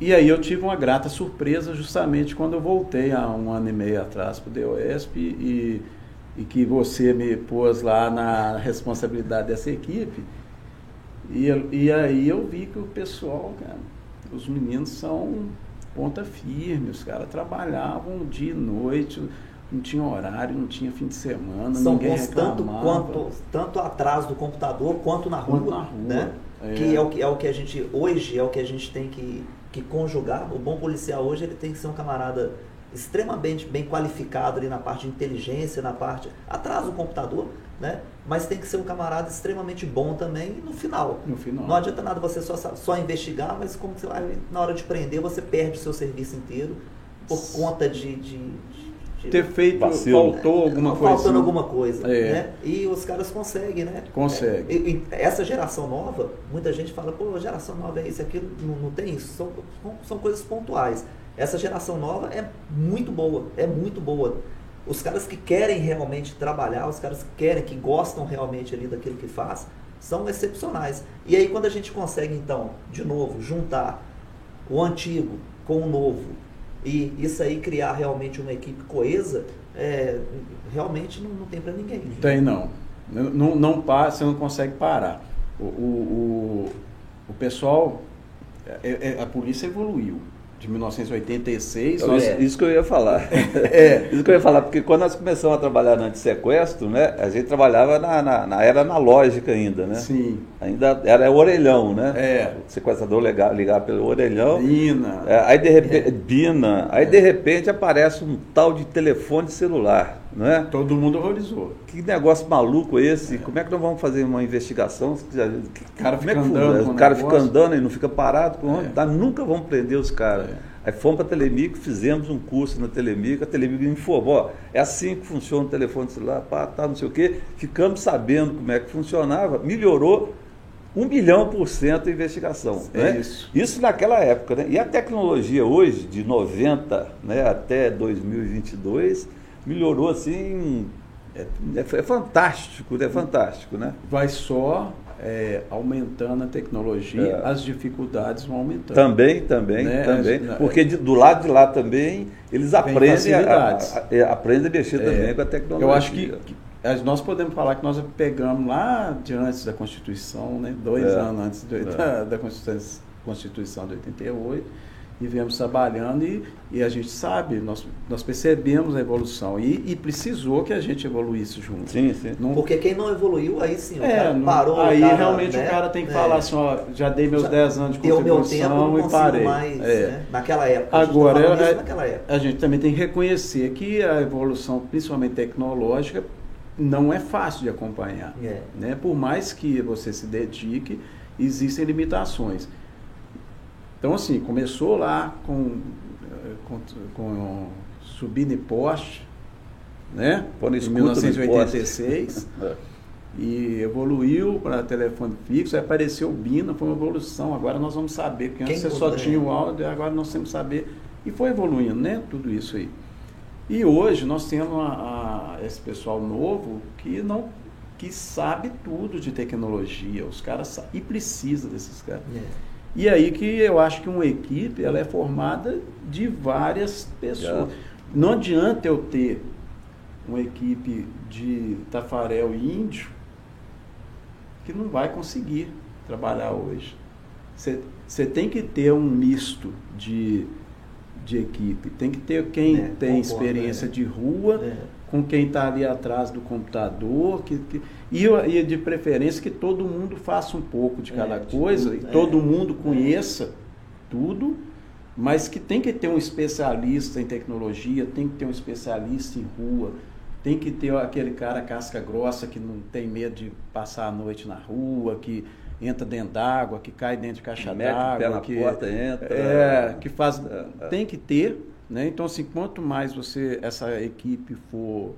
e aí eu tive uma grata surpresa justamente quando eu voltei há um ano e meio atrás para o DOESP e e que você me pôs lá na responsabilidade dessa equipe. E, e aí eu vi que o pessoal, cara, os meninos são ponta firme, os caras trabalhavam dia e noite, não tinha horário, não tinha fim de semana, são ninguém tanto quanto tanto atrás do computador quanto na rua, quanto na rua né? É. Que é o que é o que a gente hoje é o que a gente tem que, que conjugar. O bom policial hoje ele tem que ser um camarada extremamente bem qualificado ali na parte de inteligência, na parte atrás do computador, né? Mas tem que ser um camarada extremamente bom também no final. No final. Não adianta nada você só, só investigar, mas como você vai, na hora de prender, você perde o seu serviço inteiro por conta de, de, de ter feito, Vacilo. faltou alguma coisa. Faltando alguma coisa. É. Né? E os caras conseguem, né? Conseguem. É, essa geração nova, muita gente fala, pô, geração nova é isso, aquilo, não, não tem isso. São, são coisas pontuais. Essa geração nova é muito boa, é muito boa. Os caras que querem realmente trabalhar, os caras que querem, que gostam realmente ali daquilo que faz, são excepcionais. E aí quando a gente consegue então, de novo, juntar o antigo com o novo e isso aí criar realmente uma equipe coesa, é, realmente não, não tem para ninguém. Tem não. Não, não para, você não consegue parar. O, o, o, o pessoal, é, é, a polícia evoluiu de 1986. Nós... É, isso que eu ia falar. *laughs* *laughs* é. Isso que eu ia falar, porque quando nós começamos a trabalhar no antissequestro, né, a gente trabalhava na, na, na, era analógica ainda, né? Sim. Ainda era orelhão, né? É. O sequestrador ligava, ligava pelo orelhão. Bina. É, aí de repente, é. Bina. Aí de repente aparece um tal de telefone celular, não é? Todo mundo horrorizou. Que negócio maluco esse? É. Como é que nós vamos fazer uma investigação? O cara fica é andando. O cara fica andando e não fica parado. É. Nunca vamos prender os caras. Aí fomos para a Telemic, fizemos um curso na Telemic, a Telemic informou, ó, é assim que funciona o telefone celular, pá, tá, não sei o quê. Ficamos sabendo como é que funcionava, melhorou um bilhão por cento a investigação. É né? isso. Isso naquela época. Né? E a tecnologia hoje, de 90 né, até 2022, melhorou assim. É, é, é fantástico, é fantástico, né? Vai só é, aumentando a tecnologia, é. as dificuldades vão aumentando. Também, também, né? também. Porque de, do lado de lá também eles aprendem a, a, a, aprendem a mexer é. também com a tecnologia. Eu acho que, que, nós podemos falar que nós pegamos lá de antes da Constituição, né? dois é. anos antes do, é. da, da Constituição, Constituição de 88, e viemos trabalhando e, e a gente sabe, nós, nós percebemos a evolução e, e precisou que a gente evoluísse junto. Sim, sim. Não... Porque quem não evoluiu, aí sim, o é, cara parou. Aí cara, realmente né? o cara tem que é. falar assim, ó, já dei meus já 10 anos de contribuição tempo, e parei. Mais, é. né? Naquela época. Agora, a gente, é, naquela época. a gente também tem que reconhecer que a evolução, principalmente tecnológica, não é fácil de acompanhar. É. Né? Por mais que você se dedique, existem limitações. Então, assim, começou lá com, eh, com, com subindo poste, né? Pô, em 1986. É. *laughs* e evoluiu para telefone fixo, aí apareceu o Bina, foi uma evolução. Agora nós vamos saber, porque antes você só tinha o áudio, agora nós temos que saber. E foi evoluindo, né? Tudo isso aí. E hoje nós temos a, a, esse pessoal novo que não que sabe tudo de tecnologia, os caras e precisa desses caras. É. E aí que eu acho que uma equipe ela é formada de várias pessoas. É. Não adianta eu ter uma equipe de Tafarel e Índio que não vai conseguir trabalhar hoje. Você tem que ter um misto de, de equipe. Tem que ter quem é, tem concordo, experiência é. de rua, é. com quem está ali atrás do computador, que, que e, e, de preferência que todo mundo faça um pouco de cada é, coisa, e todo é. mundo conheça tudo, mas que tem que ter um especialista em tecnologia, tem que ter um especialista em rua, tem que ter aquele cara casca grossa que não tem medo de passar a noite na rua, que entra dentro d'água, que cai dentro de caixa d'água, que porta entra, é, que faz, é, é. tem que ter, né? Então assim, quanto mais você essa equipe for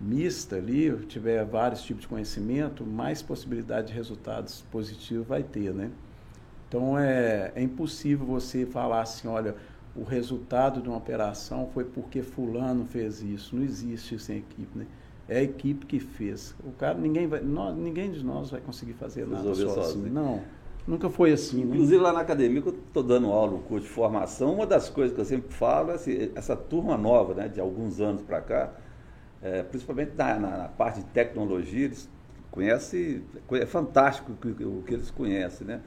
mista ali, tiver vários tipos de conhecimento, mais possibilidade de resultados positivos vai ter, né? Então é, é impossível você falar assim, olha, o resultado de uma operação foi porque fulano fez isso. Não existe isso em equipe, né? É a equipe que fez. O cara, ninguém vai, nós, ninguém de nós vai conseguir fazer nada sozinho. sozinho. Não, nunca foi assim. Né? Inclusive lá na academia, que eu estou dando aula no curso de formação, uma das coisas que eu sempre falo é assim, essa turma nova, né, de alguns anos para cá, é, principalmente na, na, na, parte de tecnologia, eles conhecem, é fantástico o que, eles conhecem, né?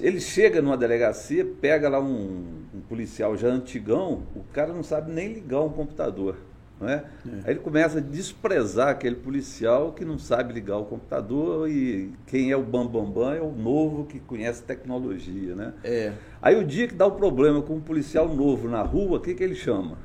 Ele chega numa delegacia, pega lá um, um, policial já antigão, o cara não sabe nem ligar um computador. É? é? Aí ele começa a desprezar aquele policial que não sabe ligar o computador e quem é o bambambam bam, bam é o novo que conhece tecnologia. Né? É. Aí o dia que dá o problema com um policial novo na rua, o que, que ele chama?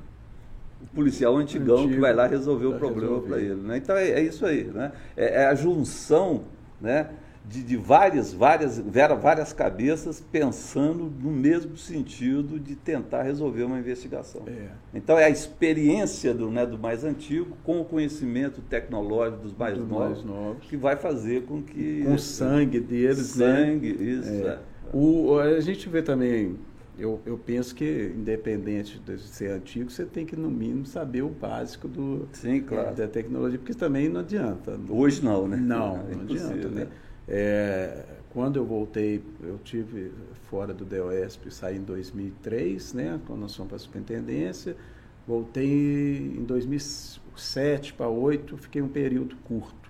Policial antigão Antigo, que vai lá resolver o problema para ele. Né? Então é, é, isso aí. Né? É, é a junção né? de, de várias, várias, várias cabeças pensando no mesmo sentido de tentar resolver uma investigação. É. Então é a experiência do, né, do mais antigo com o conhecimento tecnológico dos mais, novos, mais novos, que vai fazer com que. Com o sangue deles. Né? Sangue, né? isso. É. É. O, a gente vê também eu, eu penso que, independente de ser antigo, você tem que, no mínimo, saber o básico do, Sim, claro. da tecnologia, porque também não adianta. Hoje não, né? Não, não, não adianta. Né? É, quando eu voltei, eu tive fora do DOESP, saí em 2003, né, quando nós fomos para a superintendência. Voltei em 2007 para 2008, fiquei um período curto.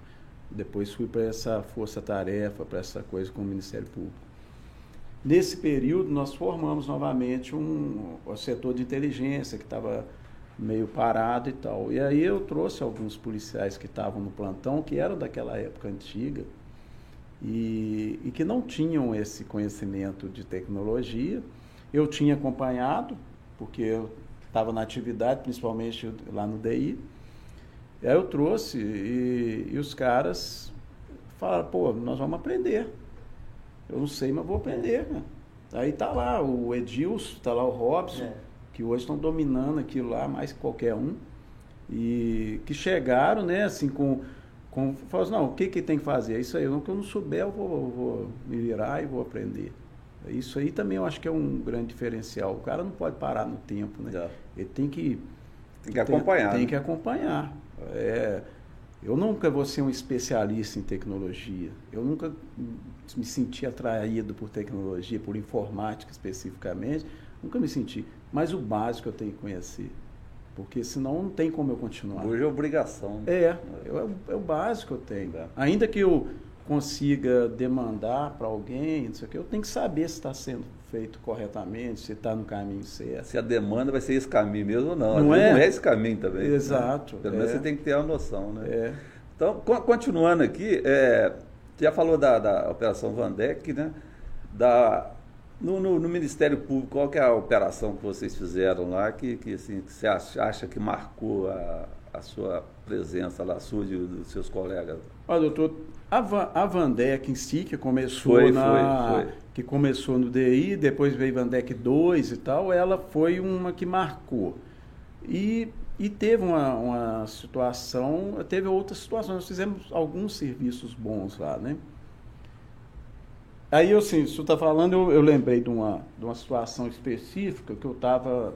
Depois fui para essa força-tarefa, para essa coisa com o Ministério Público. Nesse período, nós formamos novamente um, um setor de inteligência que estava meio parado e tal. E aí eu trouxe alguns policiais que estavam no plantão, que eram daquela época antiga, e, e que não tinham esse conhecimento de tecnologia. Eu tinha acompanhado, porque eu estava na atividade, principalmente lá no DI. E aí eu trouxe e, e, os caras falaram, pô, nós vamos aprender. Eu não sei, mas vou aprender. Né? Aí tá lá o Edilson, tá lá o Robson, é. que hoje estão dominando aquilo lá mais que qualquer um. E que chegaram, né, assim, com com, fala assim, não, o que, que tem que fazer? É isso aí, o que eu não souber, eu vou, vou me virar e vou aprender. Isso aí também eu acho que é um grande diferencial. O cara não pode parar no tempo, né? É. Ele tem que... Tem que acompanhar. Tem, tem que acompanhar. É, eu nunca vou ser um especialista em tecnologia. Eu nunca me senti atraído por tecnologia, por informática especificamente. Nunca me senti. Mas o básico eu tenho que conhecer. Porque senão não tem como eu continuar. Hoje é obrigação. Né? É, é, é o básico que eu tenho. É. Ainda que eu consiga demandar para alguém, não sei o que, eu tenho que saber se está sendo feito corretamente, se está no caminho certo. Se a demanda vai ser esse caminho mesmo ou não. Não, é? não é esse caminho também. Exato. Né? Pelo menos é. você tem que ter uma noção, né? É. Então, continuando aqui, é, já falou da, da Operação Vandeck, né? Da no, no, no, Ministério Público, qual que é a operação que vocês fizeram lá que, que, assim, que você acha, que marcou a, a sua presença lá, a sua e dos seus colegas? Olha, doutor, a, Van, a Vandec em si, que começou foi, na... Foi, foi. Que começou no DI, depois veio Vandec 2 e tal, ela foi uma que marcou. E, e teve uma, uma situação, teve outras situações, nós fizemos alguns serviços bons lá, né? Aí, assim, o senhor está falando, eu, eu, lembrei de uma, de uma situação específica que eu estava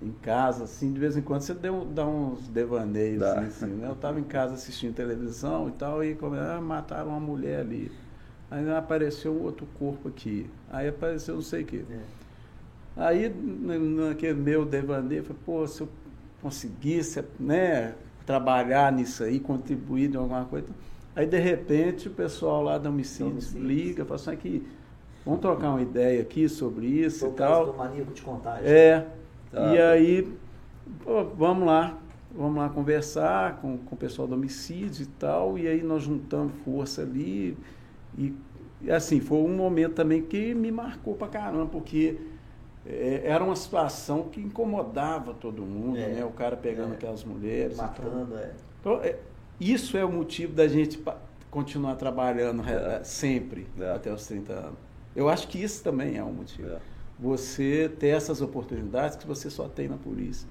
em casa, assim, de vez em quando você deu, dá uns devaneios, assim, assim, né? Eu estava em casa assistindo televisão e tal, e como, ah, mataram uma mulher ali. Aí apareceu outro corpo aqui. Aí apareceu não sei o quê. É. Aí, naquele meu devaneio, eu falei, pô, se eu conseguisse, né, trabalhar nisso aí, contribuir de alguma coisa. Aí, de repente, o pessoal lá da homicídios liga, fala assim, aqui, vamos trocar uma ideia aqui sobre isso e tal. maníaco de contagem. É. Tá. E aí, pô, vamos lá, vamos lá conversar com, com o pessoal do homicídio e tal. E aí nós juntamos força ali. E, e assim, foi um momento também que me marcou pra caramba, porque é, era uma situação que incomodava todo mundo, é, né? O cara pegando é, aquelas mulheres. Matando, é. Então, é, isso é o motivo da gente continuar trabalhando é. sempre é. até os 30 anos. Eu acho que isso também é um motivo. Você ter essas oportunidades que você só tem na polícia.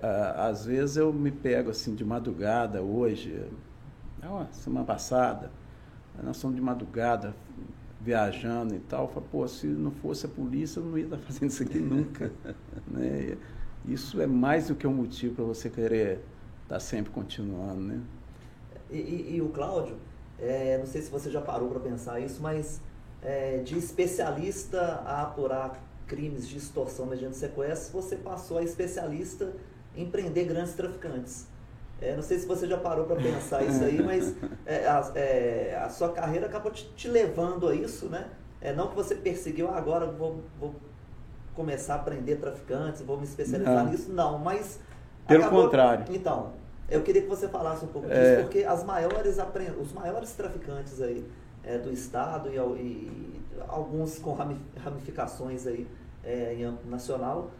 A, às vezes eu me pego assim de madrugada hoje, é uma semana passada, nós somos de madrugada viajando e tal, eu falo, pô, se não fosse a polícia eu não ia estar *laughs* fazendo isso aqui nunca. *laughs* né? Isso é mais do que um motivo para você querer estar sempre continuando, né? E, e, e o Cláudio, é, não sei se você já parou para pensar isso, mas é, de especialista a apurar crimes de extorsão mediante sequestro, você passou a especialista em prender grandes traficantes. É, não sei se você já parou para pensar isso aí, mas *laughs* é, a, é, a, sua carreira acabou te, te, levando a isso, né? É, não que você perseguiu, ah, agora vou, vou começar a prender traficantes, vou me especializar não. nisso, não, mas... Pelo acabou, contrário. Então, eu queria que você falasse um pouco disso, é. porque as maiores, os maiores traficantes aí é, do Estado e, e, alguns com ramificações aí é, em âmbito nacional,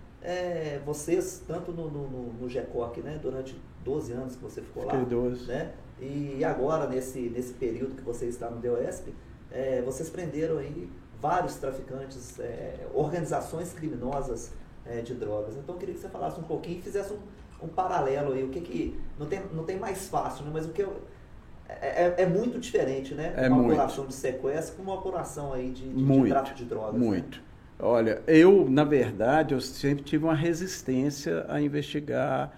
vocês, tanto no, no, no GECOC, né, durante 12 anos que você ficou Fiquei lá, 12. né, e agora nesse, nesse período que você está no DOESP, é, vocês prenderam aí vários traficantes, é, organizações criminosas é, de drogas. Então eu queria que você falasse um pouquinho e fizesse um, um paralelo aí, o que que, não tem, não tem mais fácil, né, mas o que eu, é, é, é, muito diferente, né? É uma muito. apuração de sequestro com uma apuração aí de, de, muito, de tráfico de drogas. Né? Muito. Né? Olha, eu, na verdade, eu sempre tive uma resistência a investigar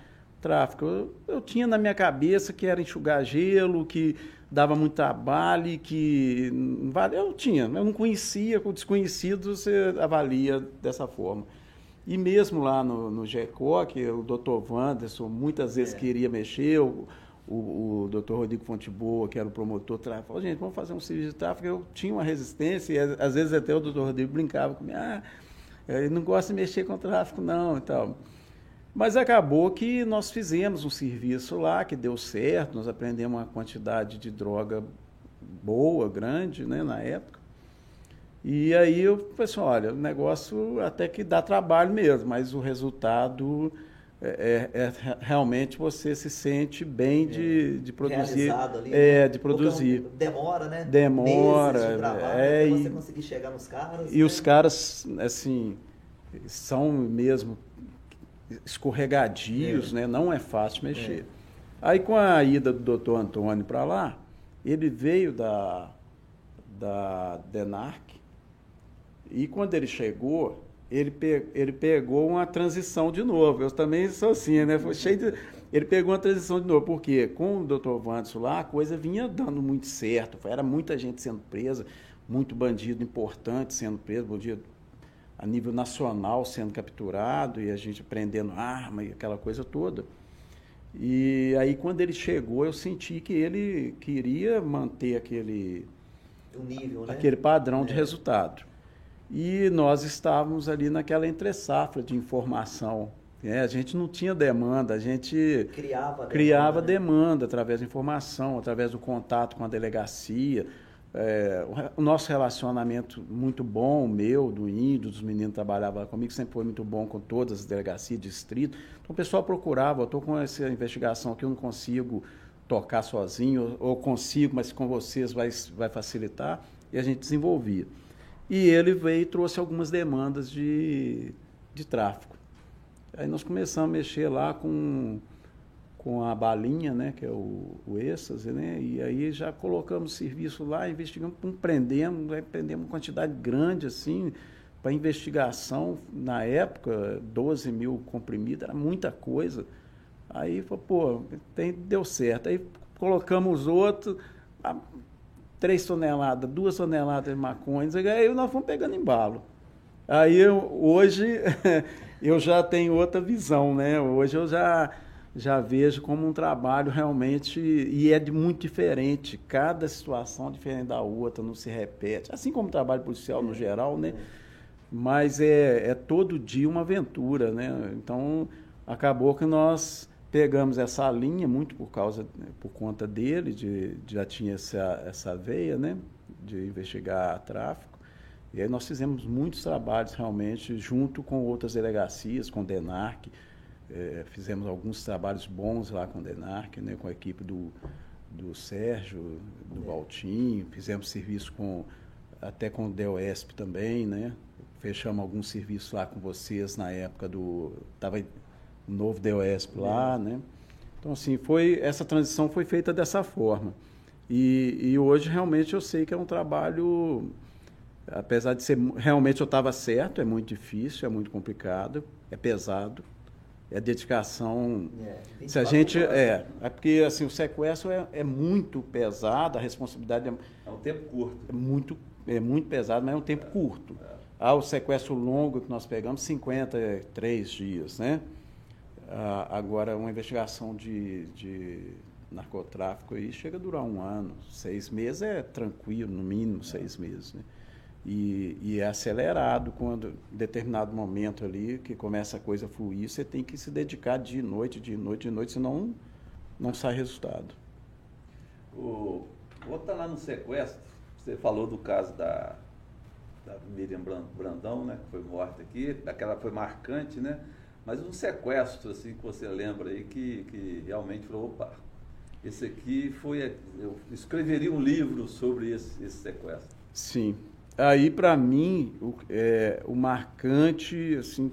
tráfico. Eu, eu tinha na minha cabeça que era enxugar gelo, que dava muito trabalho, que eu tinha, eu não conhecia, com desconhecido você avalia dessa forma. E mesmo lá no, no GECO, que o doutor Wanderson muitas vezes é. queria mexer, o, o, o doutor Rodrigo Fonteboa, que era o promotor tráfico, falou, gente, vamos fazer um serviço de tráfico. Eu tinha uma resistência, e às vezes até o doutor Rodrigo brincava comigo, ah, ele não gosta de mexer com tráfico, não, e tal. Mas acabou que nós fizemos um serviço lá que deu certo, nós aprendemos uma quantidade de droga boa, grande, né, na época. E aí eu falei assim, olha, o negócio até que dá trabalho mesmo, mas o resultado é, é, é, realmente você se sente bem de, de produzir. Ali, é, né? de produzir. demora, né? Demora. Meses de trabalho é, você conseguir chegar nos caras. E né? os caras, assim, são mesmo escorregadios, é. né? Não é fácil mexer. É. Aí com a ida do doutor Antônio para lá, ele veio da, da DENARC e quando ele chegou, ele, pe ele pegou uma transição de novo. Eu também sou assim, né? Foi cheio de... Ele pegou uma transição de novo, porque com o Dr. Vanderson lá, a coisa vinha dando muito certo. Era muita gente sendo presa, muito bandido importante sendo preso, bandido a nível nacional sendo capturado e a gente prendendo arma e aquela coisa toda. E aí, quando ele chegou, eu senti que ele queria manter aquele, nível, né? aquele padrão é. de resultado. E nós estávamos ali naquela entre-safra de informação. É, a gente não tinha demanda, a gente criava, criava demanda, né? demanda através da informação, através do contato com a delegacia. É, o nosso relacionamento muito bom, o meu, do índio, dos meninos que trabalhavam comigo, sempre foi muito bom com todas as delegacias, distrito. Então o pessoal procurava, eu estou com essa investigação que eu não consigo tocar sozinho, ou consigo, mas com vocês vai, vai facilitar, e a gente desenvolvia. E ele veio e trouxe algumas demandas de, de tráfico. Aí nós começamos a mexer lá com, com a balinha, né, que é o, o êxtase, né, e aí já colocamos serviço lá, investigamos, prendemos, aí prendemos uma quantidade grande, assim, para investigação, na época, 12 mil comprimidos, era muita coisa. Aí, pô, tem, deu certo. Aí colocamos outro, a, 3 toneladas, 2 toneladas de maconha, aí nós fomos pegando embalo. Aí eu, hoje *laughs* eu já tenho outra visão, né? Hoje eu já já vejo como um trabalho realmente e é de muito diferente. Cada situação é diferente da outra, não se repete. Assim como o trabalho policial no geral, né? Mas é, é todo dia uma aventura, né? Então acabou que nós pegamos essa linha muito por causa por conta dele, de, de já tinha essa, essa veia, né? De investigar tráfico. E aí nós fizemos muitos trabalhos realmente junto com outras delegacias, com o DENARC, é, fizemos alguns trabalhos bons lá com o DENARC, né, com a equipe do, do Sérgio, do é. Valtinho, fizemos serviço com até com o DEOESP também, né? Fechamos alguns serviços lá com vocês na época do. Estava o novo DEOESP lá, né? Então, assim, foi, essa transição foi feita dessa forma. E, e hoje, realmente, eu sei que é um trabalho, apesar de ser, realmente eu estava certo, é muito difícil, é muito complicado, é pesado, é dedicação. É, se a gente é, é porque assim o sequestro é, é muito pesado, a responsabilidade é, é um tempo curto. É muito é muito pesado, mas é um tempo curto. É. Ah, o sequestro longo que nós pegamos 53 dias, né? Ah, agora uma investigação de, de narcotráfico aí chega a durar um ano, seis meses é tranquilo, no mínimo seis meses, né? E, e, é acelerado quando, em determinado momento ali, que começa a coisa a fluir, você tem que se dedicar de noite, de noite, de noite, senão não sai resultado. O, vou estar lá no sequestro, você falou do caso da, da Miriam Brandão, né, que foi morta aqui, aquela foi marcante, né? Mas um sequestro, assim, que você lembra aí, que, que realmente falou, opa, esse aqui foi, eu escreveria um livro sobre esse, esse sequestro. Sim, Aí, para mim, o, é, o marcante assim,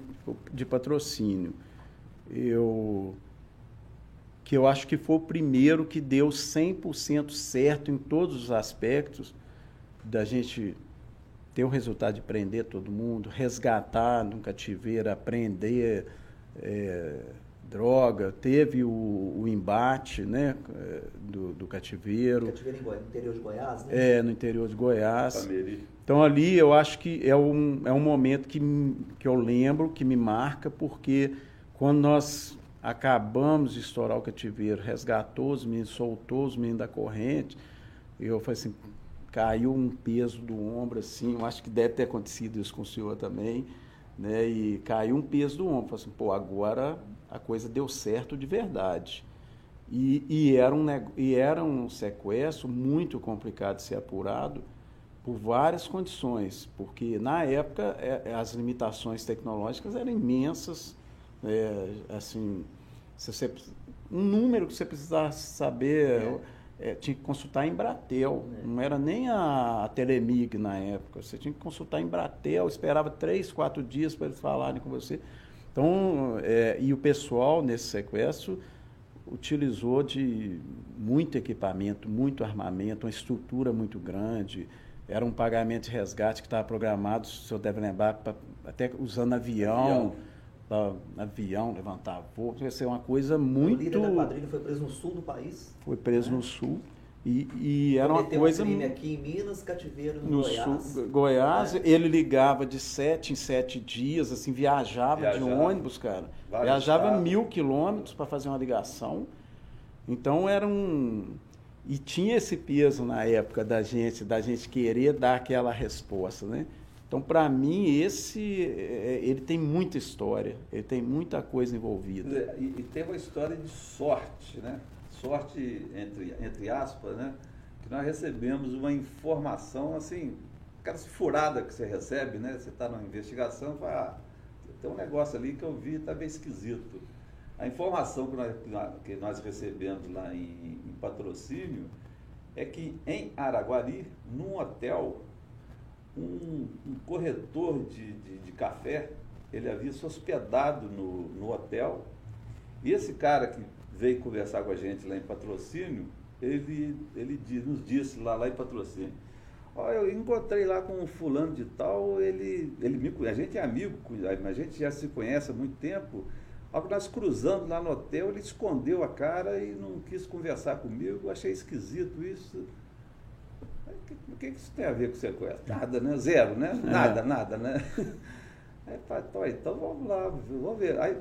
de patrocínio, eu, que eu acho que foi o primeiro que deu 100% certo em todos os aspectos, da gente ter o resultado de prender todo mundo, resgatar no cativeiro, aprender. É, droga, teve o, o embate né, do, do cativeiro. Cativeiro no interior de Goiás, né? É, no interior de Goiás. Então ali eu acho que é um, é um momento que, que eu lembro, que me marca, porque quando nós acabamos de estourar o cativeiro, resgatou os meninos, soltou os meninos da corrente, eu falei assim, caiu um peso do ombro assim, eu acho que deve ter acontecido isso com o senhor também, né? E caiu um peso do ombro, falei assim, pô, agora a coisa deu certo de verdade. E, e, era um, e era um sequestro muito complicado de ser apurado por várias condições, porque na época é, é as limitações tecnológicas eram imensas, é, assim, você, um número que você precisasse saber, é. É, tinha que consultar em Bratel, é. não era nem a, a Telemig na época, você tinha que consultar em Bratel, esperava três, quatro dias para eles falarem com você. Então, é, e o pessoal nesse sequestro utilizou de muito equipamento, muito armamento, uma estrutura muito grande. Era um pagamento de resgate que estava programado, se o senhor deve lembrar, pra, até usando avião, avião. Avião levantar voo. Ia ser uma coisa muito. O líder da quadrilha foi preso no sul do país. Foi preso né? no sul. E, e era uma coisa. Um aqui em Minas, cativeiro no, no Goiás. Sul, Goiás, é. ele ligava de sete em sete dias, assim, viajava, viajava. de ônibus, cara. Vários viajava estados. mil quilômetros para fazer uma ligação. Então era um. E tinha esse peso na época da gente, da gente querer dar aquela resposta, né? Então, para mim, esse é, ele tem muita história, ele tem muita coisa envolvida. E, e tem uma história de sorte, né? sorte, entre, entre aspas, né? Que nós recebemos uma informação assim, aquela furada que você recebe, né? Você está numa investigação, vai, ah, tem um negócio ali que eu vi está bem esquisito. A informação que nós, que nós recebemos lá em, em patrocínio é que em Araguari, num hotel, um, um corretor de, de, de, café, ele havia se hospedado no, no hotel, e esse cara que veio conversar com a gente lá em patrocínio, ele, ele nos disse lá, lá em patrocínio, Ó, eu encontrei lá com um fulano de tal, ele, ele me, a gente é amigo, a gente já se conhece há muito tempo. Ao que nós cruzando lá no hotel, ele escondeu a cara e não quis conversar comigo. Achei esquisito isso. O que, que isso tem a ver com sequestro? Nada, né? Zero, né? Nada, é. nada, né? *laughs* Aí, então, então vamos lá, vamos ver. Aí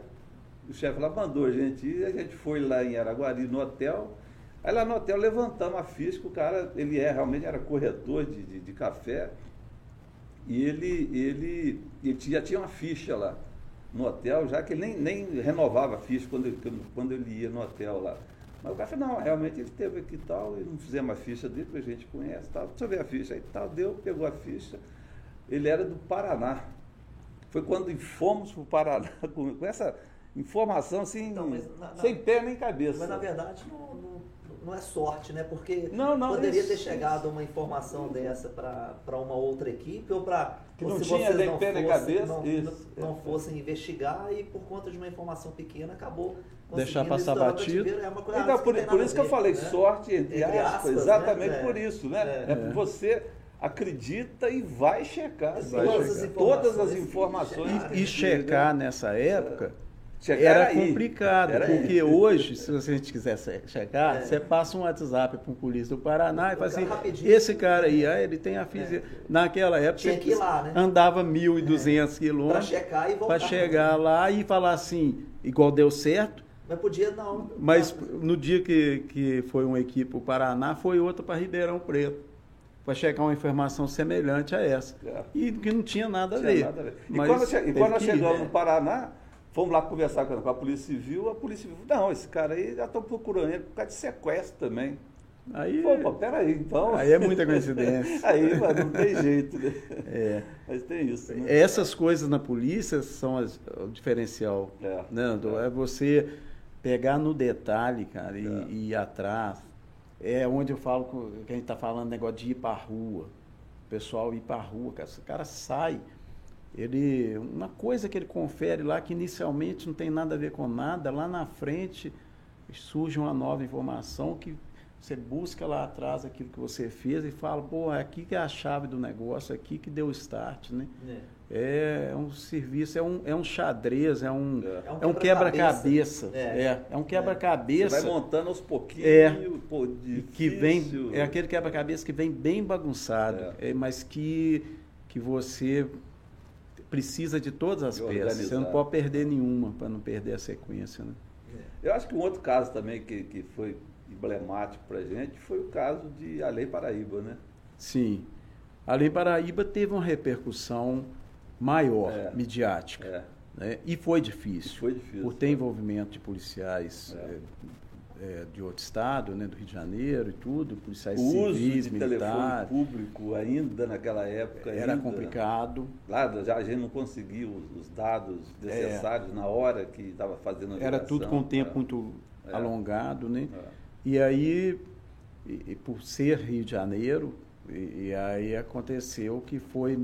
o chefe lá mandou a gente ir, a gente foi lá em Araguari no hotel. Aí lá no hotel levantamos a ficha, que o cara, ele é, realmente era corretor de, de, de café. E ele, ele, ele já tinha uma ficha lá no hotel, já que ele nem, nem renovava a ficha quando ele, quando ele ia no hotel lá. Mas o cara falou, não, realmente ele teve aqui e tal, e não fizemos a ficha dele, que a gente conhece, tal. deixa eu ver a ficha aí tal, deu, pegou a ficha. Ele era do Paraná. Foi quando fomos para o Paraná *laughs* com, com essa informação assim, então, na, sem pé nem cabeça. Mas na verdade não, não, não, é sorte, né? Porque não, não, poderia isso, ter chegado uma informação dessa para uma outra equipe ou para que não tinha nem pé nem cabeça, não, isso. não, fossem investigar e por conta de uma informação pequena acabou deixar passar batido. É então, por, por isso que eu falei né? sorte entre, entre aspas, aspas, exatamente né? por isso, né? É, é, é você acredita e vai checar, vai todas, checar. As todas as informações. E, e checar nessa época era aí. complicado, era porque aí. hoje, se você quiser chegar, é. você passa um WhatsApp para um polícia do Paraná e fala assim, esse cara aí, ah, ele tem a física. É. Naquela época, você lá, né? andava 1.200 é. quilômetros para chegar lá e falar assim, igual deu certo. Mas podia não. Mas no dia que, que foi uma equipe para o Paraná, foi outra para Ribeirão Preto para checar uma informação semelhante a essa. É. E que não tinha nada, tinha a, ver. Nada a ver. E quando, e quando nós chegamos no Paraná, Fomos lá conversar com a Polícia Civil, a Polícia Civil, não, esse cara aí já estão procurando ele por causa de sequestro também. Aí, Pô, peraí, então. Aí é muita coincidência. *laughs* aí, mano, não tem jeito, né? É. Mas tem isso. Né? Essas coisas na polícia são as, o diferencial. É, né? é. é você pegar no detalhe, cara, e, é. e ir atrás. É onde eu falo que a gente está falando negócio de ir para a rua. O pessoal ir para a rua, cara. O cara sai ele uma coisa que ele confere lá que inicialmente não tem nada a ver com nada, lá na frente surge uma nova informação que você busca lá atrás aquilo que você fez e fala, pô, é aqui que é a chave do negócio, é aqui que deu o start, né? É. é um serviço, é um, é um xadrez, é um, é. é um quebra-cabeça. É. é. É, um quebra-cabeça. Você vai montando aos pouquinhos. É, pô, que vem, é aquele quebra-cabeça que vem bem bagunçado, é. mas que, que você precisa de todas as peças. Você não pode perder nenhuma para não perder a sequência. Né? É. Eu acho que um outro caso também que, que foi emblemático para a gente foi o caso de Além Paraíba, né? Sim. A Lei Paraíba teve uma repercussão maior, é. midiática. É. Né? E foi difícil. Foi difícil. Por ter envolvimento de policiais é. É de outro estado, né, do Rio de Janeiro e tudo, policiais o civis, uso de militares. público ainda naquela época era ainda, complicado. Lá já a gente não conseguia os, os dados necessários é. na hora que estava fazendo a Era tudo com um tempo é. muito é. alongado, né? É. E aí, e, e por ser Rio de Janeiro, e, e aí aconteceu que foi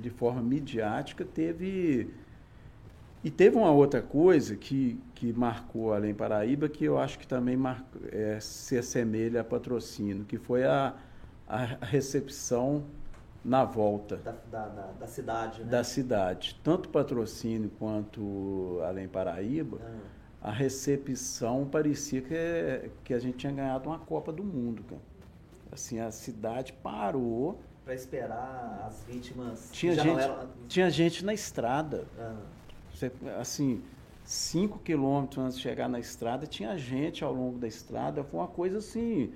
de forma midiática, teve e teve uma outra coisa que, que marcou Além Paraíba, que eu acho que também marcou, é, se assemelha a patrocínio, que foi a, a recepção na volta. Da, da, da, da cidade, né? Da cidade. Tanto patrocínio quanto Além Paraíba, ah. a recepção parecia que, que a gente tinha ganhado uma Copa do Mundo, cara. Assim, a cidade parou. Para esperar as vítimas. Tinha gente, eram... tinha gente na estrada. Ah assim, cinco quilômetros antes de chegar na estrada, tinha gente ao longo da estrada. Foi uma coisa assim.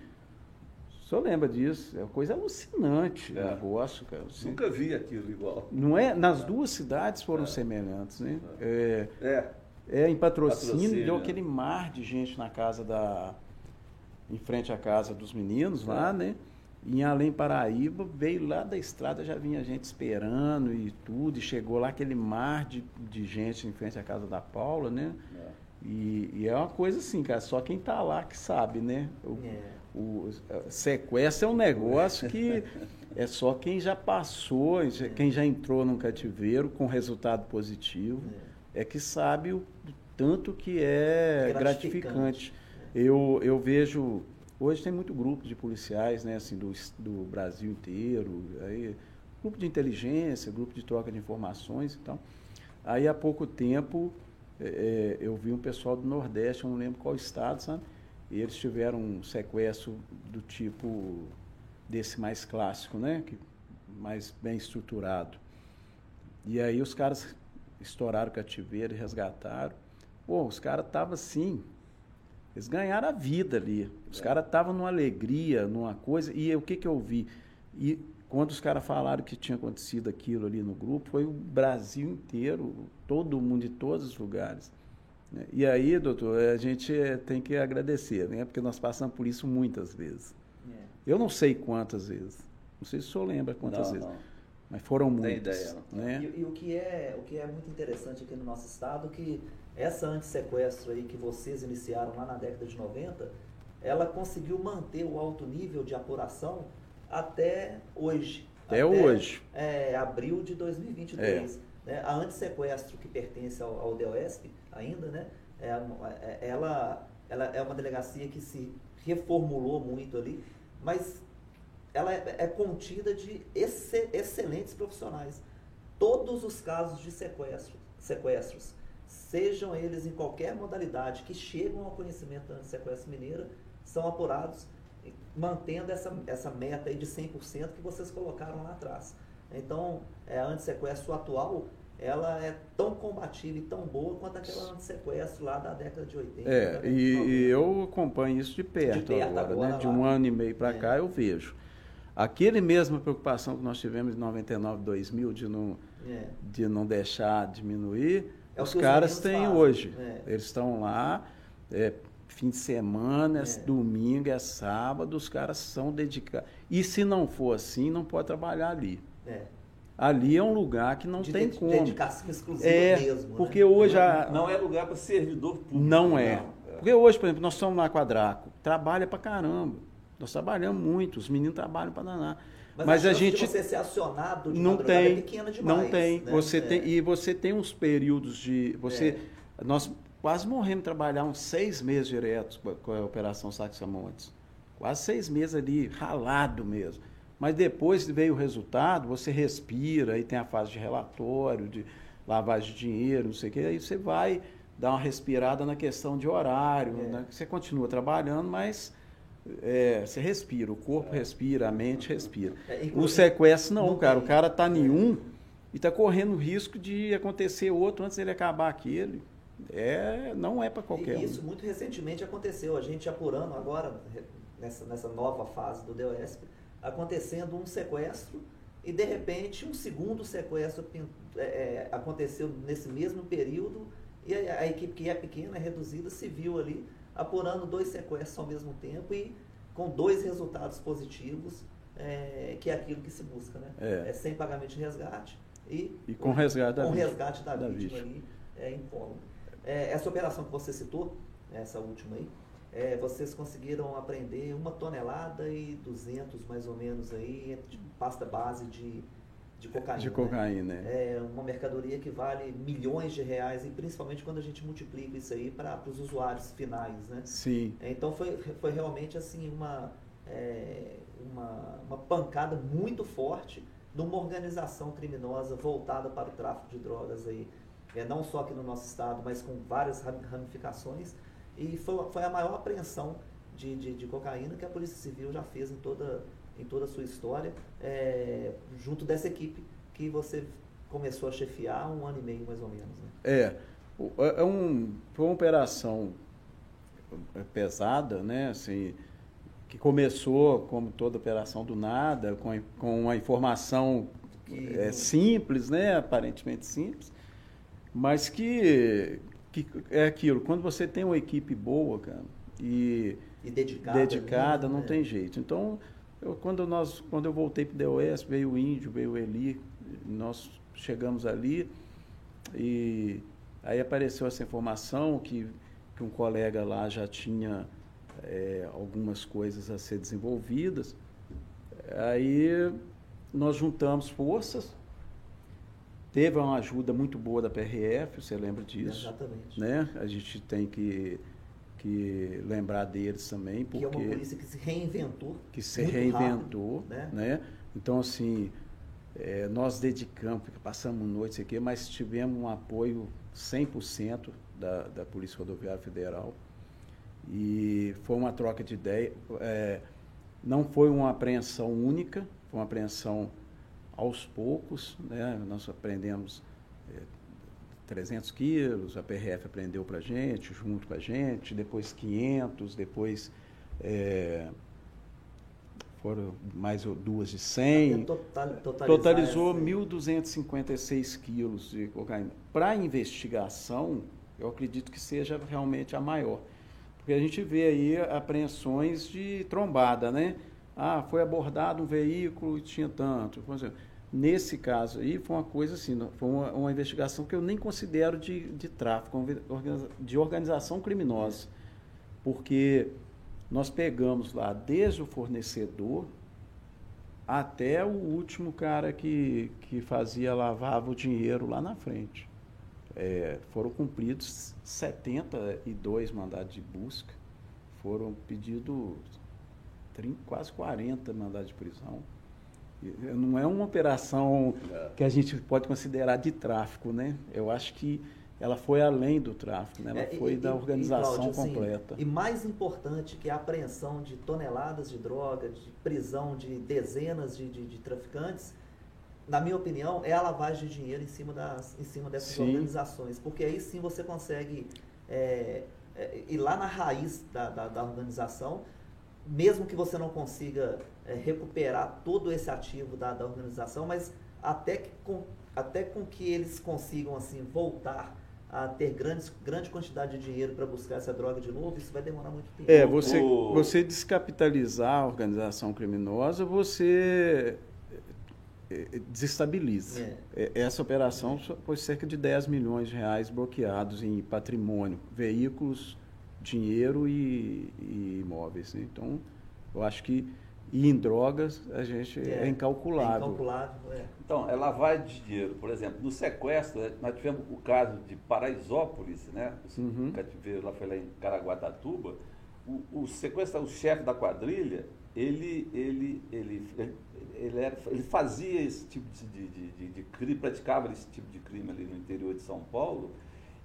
O senhor lembra disso? É uma coisa alucinante é. o negócio, cara. Assim, Nunca vi aquilo igual. Não é? Nas duas cidades foram é. semelhantes, né? É. é. É, em patrocínio, patrocínio, deu aquele mar de gente na casa da. em frente à casa dos meninos lá, é. né? Em Além Paraíba, veio lá da estrada, já vinha gente esperando e tudo, e chegou lá aquele mar de, de gente em frente à casa da Paula, né? É. E, e, é uma coisa assim, cara, só quem está lá que sabe, né? O, é. o, sequestro é um negócio que é só quem já passou, é. quem já entrou num cativeiro com resultado positivo, é, é que sabe o tanto que é gratificante. gratificante. Eu, eu vejo Hoje tem muito grupo de policiais, né, assim, do, do Brasil inteiro, aí, grupo de inteligência, grupo de troca de informações e tal. Aí há pouco tempo é, eu vi um pessoal do Nordeste, eu não lembro qual estado, sabe? E eles tiveram um sequestro do tipo desse mais clássico, né? Que, mais bem estruturado. E aí os caras estouraram o cativeiro e resgataram. Pô, os caras estavam assim, eles ganharam a vida ali. Os é. caras estavam numa alegria, numa coisa. E o que, que eu vi? E quando os caras falaram que tinha acontecido aquilo ali no grupo, foi o Brasil inteiro, todo mundo de todos os lugares. Né? E aí, doutor, a gente tem que agradecer, né? porque nós passamos por isso muitas vezes. É. Eu não sei quantas vezes. Não sei se o senhor lembra quantas não, vezes. Não. Mas foram muitas. Ideia. Né? E, e, o, que é, o que é muito interessante aqui no nosso estado, que essa antissequestro aí que vocês iniciaram lá na década de 90, ela conseguiu manter o alto nível de apuração até hoje. Até, até hoje. É, abril de 2023. É. Né? A antissequestro, que pertence ao, ao DOESP ainda, né? É, é, ela, ela é uma delegacia que se reformulou muito ali, mas ela é, é contida de excelentes profissionais. Todos os casos de sequestro, sequestros, sejam eles em qualquer modalidade que chegam ao conhecimento da sequestro mineira, são apurados mantendo essa, essa meta aí de 100% que vocês colocaram lá atrás. Então, é, a antissequestro atual, ela é tão combativa e tão boa quanto aquela antissequestro lá da década de 80. É, e, e, eu acompanho isso de perto, de perto agora, agora, né? De um ano e meio para é. cá eu vejo. Aquele mesma preocupação que nós tivemos em 99, 2000 de não, é. de não deixar diminuir, é os caras têm hoje. É. Eles estão lá, é, fim de semana, é. domingo, é sábado, os caras são dedicados. E se não for assim, não pode trabalhar ali. É. Ali é um lugar que não de tem de, como. Dedicação exclusiva é, mesmo. Porque né? hoje a, não é lugar para servidor público. Não é. Não. Porque hoje, por exemplo, nós somos na Quadraco, trabalha para caramba. Nós trabalhamos muito, os meninos trabalham para danar. Mas, Mas a, a gente você ser acionado de não tem, é pequena demais. Não tem. Né? Você é. tem e você tem uns períodos de você é. nós quase morremos trabalhar uns seis meses diretos com a operação Saxamontes. Quase seis meses ali, ralado mesmo. Mas depois veio o resultado, você respira, aí tem a fase de relatório, de lavagem de dinheiro, não sei o quê, aí você vai dar uma respirada na questão de horário, é. né? você continua trabalhando, mas é, você respira, o corpo respira, a mente respira. É, o sequestro não, cara. O cara está em um e está correndo o risco de acontecer outro antes dele acabar aquele. É, não é para qualquer e isso um. muito recentemente aconteceu. A gente apurando agora, nessa, nessa nova fase do DOSP, acontecendo um sequestro e de repente um segundo sequestro é, é, aconteceu nesse mesmo período e a, a, equipe que é pequena, é reduzida, se viu ali apurando dois sequestros ao mesmo tempo e com dois resultados positivos, é, que é aquilo que se busca, né? É, é sem pagamento de resgate e, e com resgate da com vítima, resgate da, da vítima, vítima, ali é, incólume. É, essa operação que você citou, essa última aí, é, vocês conseguiram aprender uma tonelada e duzentos mais ou menos aí de pasta base de de cocaína. De cocaína, né? É uma mercadoria que vale milhões de reais, e principalmente quando a gente multiplica isso aí para os usuários finais, né? Sim. Então foi, foi realmente assim uma, é, uma, uma pancada muito forte numa organização criminosa voltada para o tráfico de drogas aí, é, não só aqui no nosso estado, mas com várias ramificações. E foi, foi a maior apreensão de, de, de cocaína que a Polícia Civil já fez em toda em toda a sua história, é, junto dessa equipe que você começou a chefiar um ano e meio mais ou menos. Né? É, é um, foi uma operação pesada, né? Assim, que começou, como toda operação do nada, com, com uma informação que... é, simples, né? aparentemente simples, mas que, que é aquilo, quando você tem uma equipe boa, cara, e, e dedicada, dedicada né? não tem jeito. Então, eu, quando, nós, quando eu voltei para o DOS, veio o Índio, veio o Eli, nós chegamos ali e aí apareceu essa informação que, que um colega lá já tinha é, algumas coisas a ser desenvolvidas. Aí nós juntamos forças, teve uma ajuda muito boa da PRF, você lembra disso? Exatamente. Né? A gente tem que que lembrar deles também, porque que é uma polícia que se reinventou, que se reinventou, rápido, né? né? Então assim, é, nós dedicamos, passamos noites aqui, mas tivemos um apoio 100% da, da Polícia Rodoviária Federal e foi uma troca de ideia. É, não foi uma apreensão única, foi uma apreensão aos poucos, né? Nós aprendemos 300 quilos, a PRF aprendeu para a gente, junto com a gente, depois 500, depois é, foram mais duas de 100. Total, totalizou 1.256 quilos de cocaína. Para investigação, eu acredito que seja realmente a maior. Porque a gente vê aí apreensões de trombada, né? Ah, foi abordado um veículo e tinha tanto. Nesse caso aí, foi uma coisa assim, foi uma, uma investigação que eu nem considero de, de tráfico, de organização criminosa. Porque nós pegamos lá desde o fornecedor até o último cara que, que fazia, lavava o dinheiro lá na frente. É, foram cumpridos 72 mandados de busca, foram pedidos quase 40 mandados de prisão. Não é uma operação é. que a gente pode considerar de tráfico, né? Eu acho que ela foi além do tráfico, né? ela é, foi e, da organização e, Cláudio, assim, completa. Assim, e mais importante que a apreensão de toneladas de droga, de prisão de dezenas de, de, de traficantes, na minha opinião, é a lavagem de dinheiro em cima, das, em cima dessas sim. organizações. Porque aí sim você consegue é, é, ir lá na raiz da, da, da organização mesmo que você não consiga é, recuperar todo esse ativo da, da organização, mas até, que com, até com que eles consigam assim voltar a ter grandes, grande quantidade de dinheiro para buscar essa droga de novo, isso vai demorar muito tempo. É, você, você descapitalizar a organização criminosa, você é, é, desestabiliza. É. Essa operação foi cerca de 10 milhões de reais bloqueados em patrimônio, veículos, dinheiro e, e imóveis. Né? Então, eu acho que e em drogas a gente é, é incalculável. É incalculável é. Então, é lavagem de dinheiro. Por exemplo, no sequestro, né, nós tivemos o caso de Paraisópolis, né? Uhum. O cativeiro lá foi lá em Caraguatatuba. O, o sequestrador, o chefe da quadrilha, ele, ele, ele, ele, ele, era, ele fazia esse tipo de, de, de, de crime, praticava esse tipo de crime ali no interior de São Paulo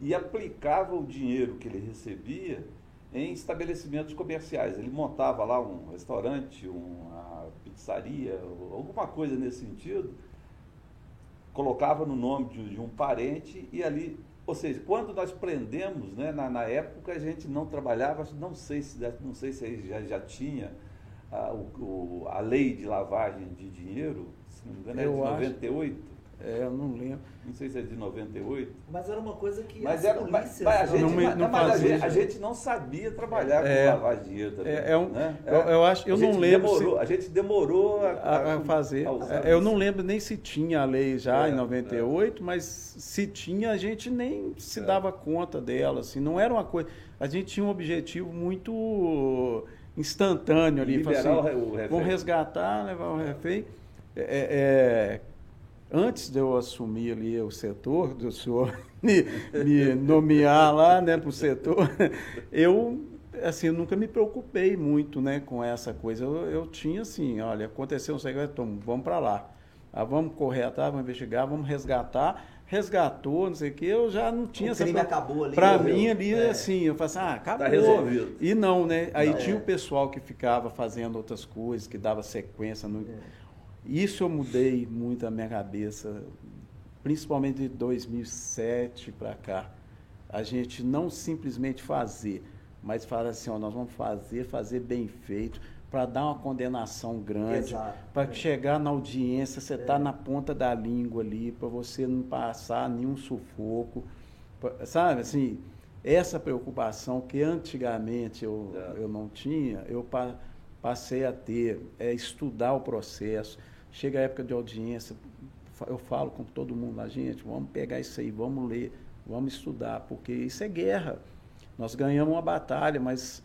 e aplicava o dinheiro que ele recebia em estabelecimentos comerciais. Ele montava lá um restaurante, uma pizzaria, alguma coisa nesse sentido, colocava no nome de, de um parente e ali, ou seja, quando nós prendemos, né, na, na, época a gente não trabalhava, não sei se, não sei se já, já tinha a, o, a lei de lavagem de dinheiro, se não me engano, é de 98. Acho é, eu não lembro. Não sei se é de 98. Mas era uma coisa que mas era, polícias... Mas, a, gente, não, não mas a, gente, a, gente, não sabia trabalhar é, com lavagem de dinheiro também. É, é um, né? eu, eu, acho, eu não lembro. Demorou, se, a gente demorou a, a, a fazer. É, eu não lembro nem se tinha a lei já é, em 98, é. mas se tinha, a gente nem se dava conta dela. Assim, não era uma coisa. A gente tinha um objetivo muito instantâneo ali. Liberar assim, o refém. Vamos resgatar, levar o refém. é, antes de eu assumir ali o setor, do senhor *laughs* me, me nomear lá né, para o setor, *laughs* eu assim, nunca me preocupei muito né, com essa coisa. Eu, eu tinha assim, olha, aconteceu um segredo, vamos para lá. Ah, vamos correr atrás, vamos investigar, vamos resgatar. Resgatou, não sei o que, eu já não tinha o. Crime acabou ali. Para mim ali, é. assim, eu falei assim, ah, acabou. Tá resolvido. E não, né? Aí não, tinha é. o pessoal que ficava fazendo outras coisas, que dava sequência. No... É. Isso eu mudei muito a minha cabeça, principalmente de 2007 para cá. A gente não simplesmente fazer, mas falar assim, ó, nós vamos fazer, fazer bem feito, para dar uma condenação grande, para é. chegar na audiência, você está é. na ponta da língua ali, para você não passar nenhum sufoco. Pra, sabe, assim, essa preocupação que antigamente eu, é. eu não tinha, eu pa, passei a ter, é estudar o processo Chega a época de audiência, eu falo com todo mundo lá, gente, vamos pegar isso aí, vamos ler, vamos estudar, porque isso é guerra. Nós ganhamos uma batalha, mas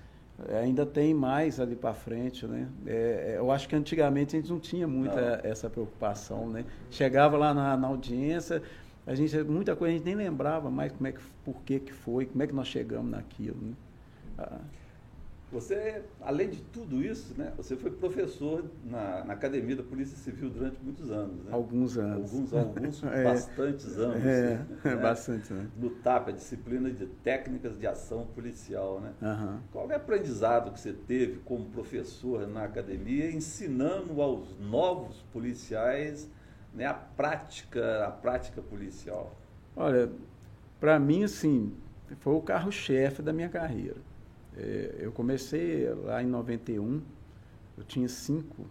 ainda tem mais ali para frente, né? É, é, eu acho que antigamente a gente não tinha muita não. essa preocupação, né? Chegava lá na, na, audiência, a gente muita coisa a gente nem lembrava mais como é que, por que que foi, como é que nós chegamos naquilo, né? Ah. Você, além de tudo isso, né, você foi professor na, na, Academia da Polícia Civil durante muitos anos. Né? Alguns anos. Alguns, alguns *laughs* é. bastantes anos. É, *laughs* né? bastantes anos. No TAP, a disciplina de técnicas de ação policial. Né? Uhum. Qual é o aprendizado que você teve como professor na academia, ensinando aos novos policiais né, a prática, a prática policial? Olha, para mim, assim, foi o carro-chefe da minha carreira eu comecei lá em 91, eu tinha 5,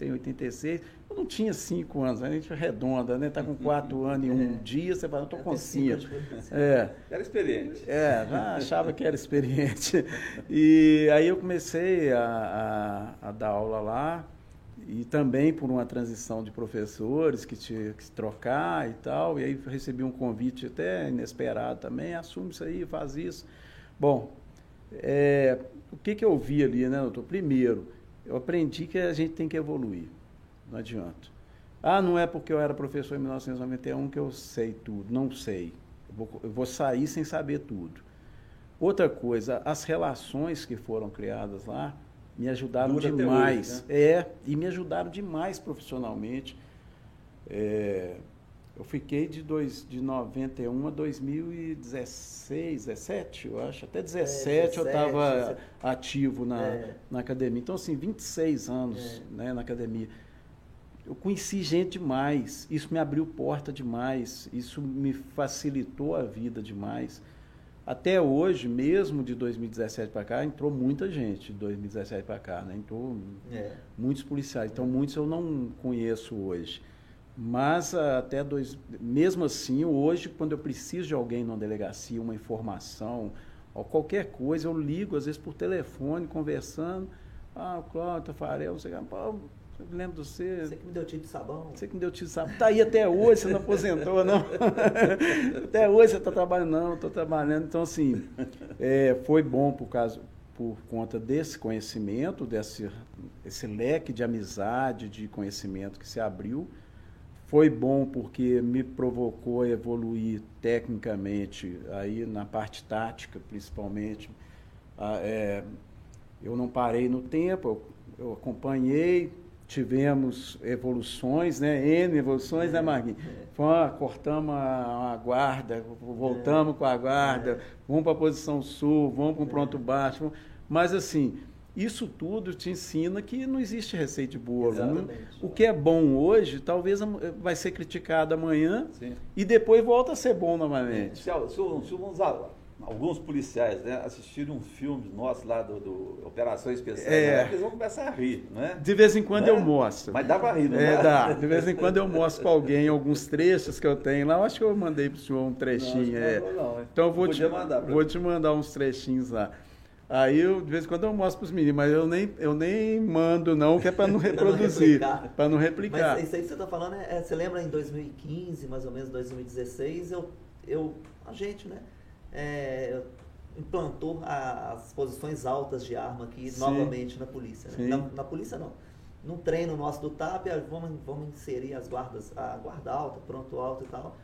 em 86, eu não tinha 5 anos, a gente arredonda, né? Está com 4 uhum. *laughs* anos e um é. dia, você fala, estou com 5. É. Era experiente. É, já achava que era experiente. *laughs* E aí eu comecei a, a, a dar aula lá, e também por uma transição de professores que tinha que se trocar e tal, e aí recebi um convite até inesperado também, assume isso aí, faz isso. Bom, é, o que, que eu vi ali, né, doutor? Primeiro, eu aprendi que a gente tem que evoluir. Não adianta. Ah, não é porque eu era professor em 1991 que eu sei tudo. Não sei. Eu vou, eu vou sair sem saber tudo. Outra coisa, as relações que foram criadas lá me ajudaram Dura demais. Hoje, né? É, e me ajudaram demais profissionalmente. É, eu fiquei de, dois, de 91 a 2016, 17, eu acho. Até 17, é, 17 eu estava ativo na, é. na academia. Então, assim, 26 anos é. né, na academia. Eu conheci gente demais. Isso me abriu porta demais. Isso me facilitou a vida demais. Até hoje, mesmo de 2017 para cá, entrou muita gente de 2017 para cá, né? Entrou é. muitos policiais. Então, muitos eu não conheço hoje. Mas até dois, mesmo assim, hoje, quando eu preciso de alguém numa delegacia, uma informação, ou qualquer coisa, eu ligo, às vezes por telefone, conversando. Ah, o Cláudio Tafarel, você lembro de você. Você que me deu tiro de sabão. Você que me deu tiro de sabão. Está aí até hoje, você não aposentou, não. *laughs* até hoje você está trabalhando, não, estou trabalhando. Então, assim, é, foi bom por causa por conta desse conhecimento, desse esse leque de amizade, de conhecimento que se abriu. Foi bom porque me provocou a evoluir tecnicamente, aí na parte tática principalmente. Ah, é, eu não parei no tempo, eu, eu, acompanhei, tivemos evoluções, né? N evoluções, né, é, né, Marquinhos? É. cortamos a, a, guarda, voltamos é. com a guarda, é. vamos para a posição sul, vamos para um pronto baixo. Mas assim, isso tudo te ensina que não existe receita de bolo. O que é bom hoje, talvez vai ser criticado amanhã Sim. e depois volta a ser bom novamente. Se, se, se alguns policiais né, assistiram um filme nosso lá do, do Operação Especial, é. né, eles vão começar a rir, né? De vez em quando né? eu mostro. Mas dá para rir, não é? Dá. De vez em quando eu mostro para alguém alguns trechos que eu tenho lá. Eu acho que eu mandei para o senhor um trechinho. Não, é. não, não, então eu vou, te, mandar vou te mandar uns trechinhos lá. Aí eu, de vez em quando eu mostro para os meninos, mas eu nem, eu nem mando não, que é para não *laughs* reproduzir, para não replicar. Mas isso aí que você está falando, é, é, você lembra em 2015, mais ou menos 2016, eu, eu a gente, né, é, implantou a, as posições altas de arma aqui Sim. novamente na polícia. Né? Na, na, polícia não. Num treino nosso do TAP, vamos, vamos inserir as guardas, a guarda alta, pronto alto e tal.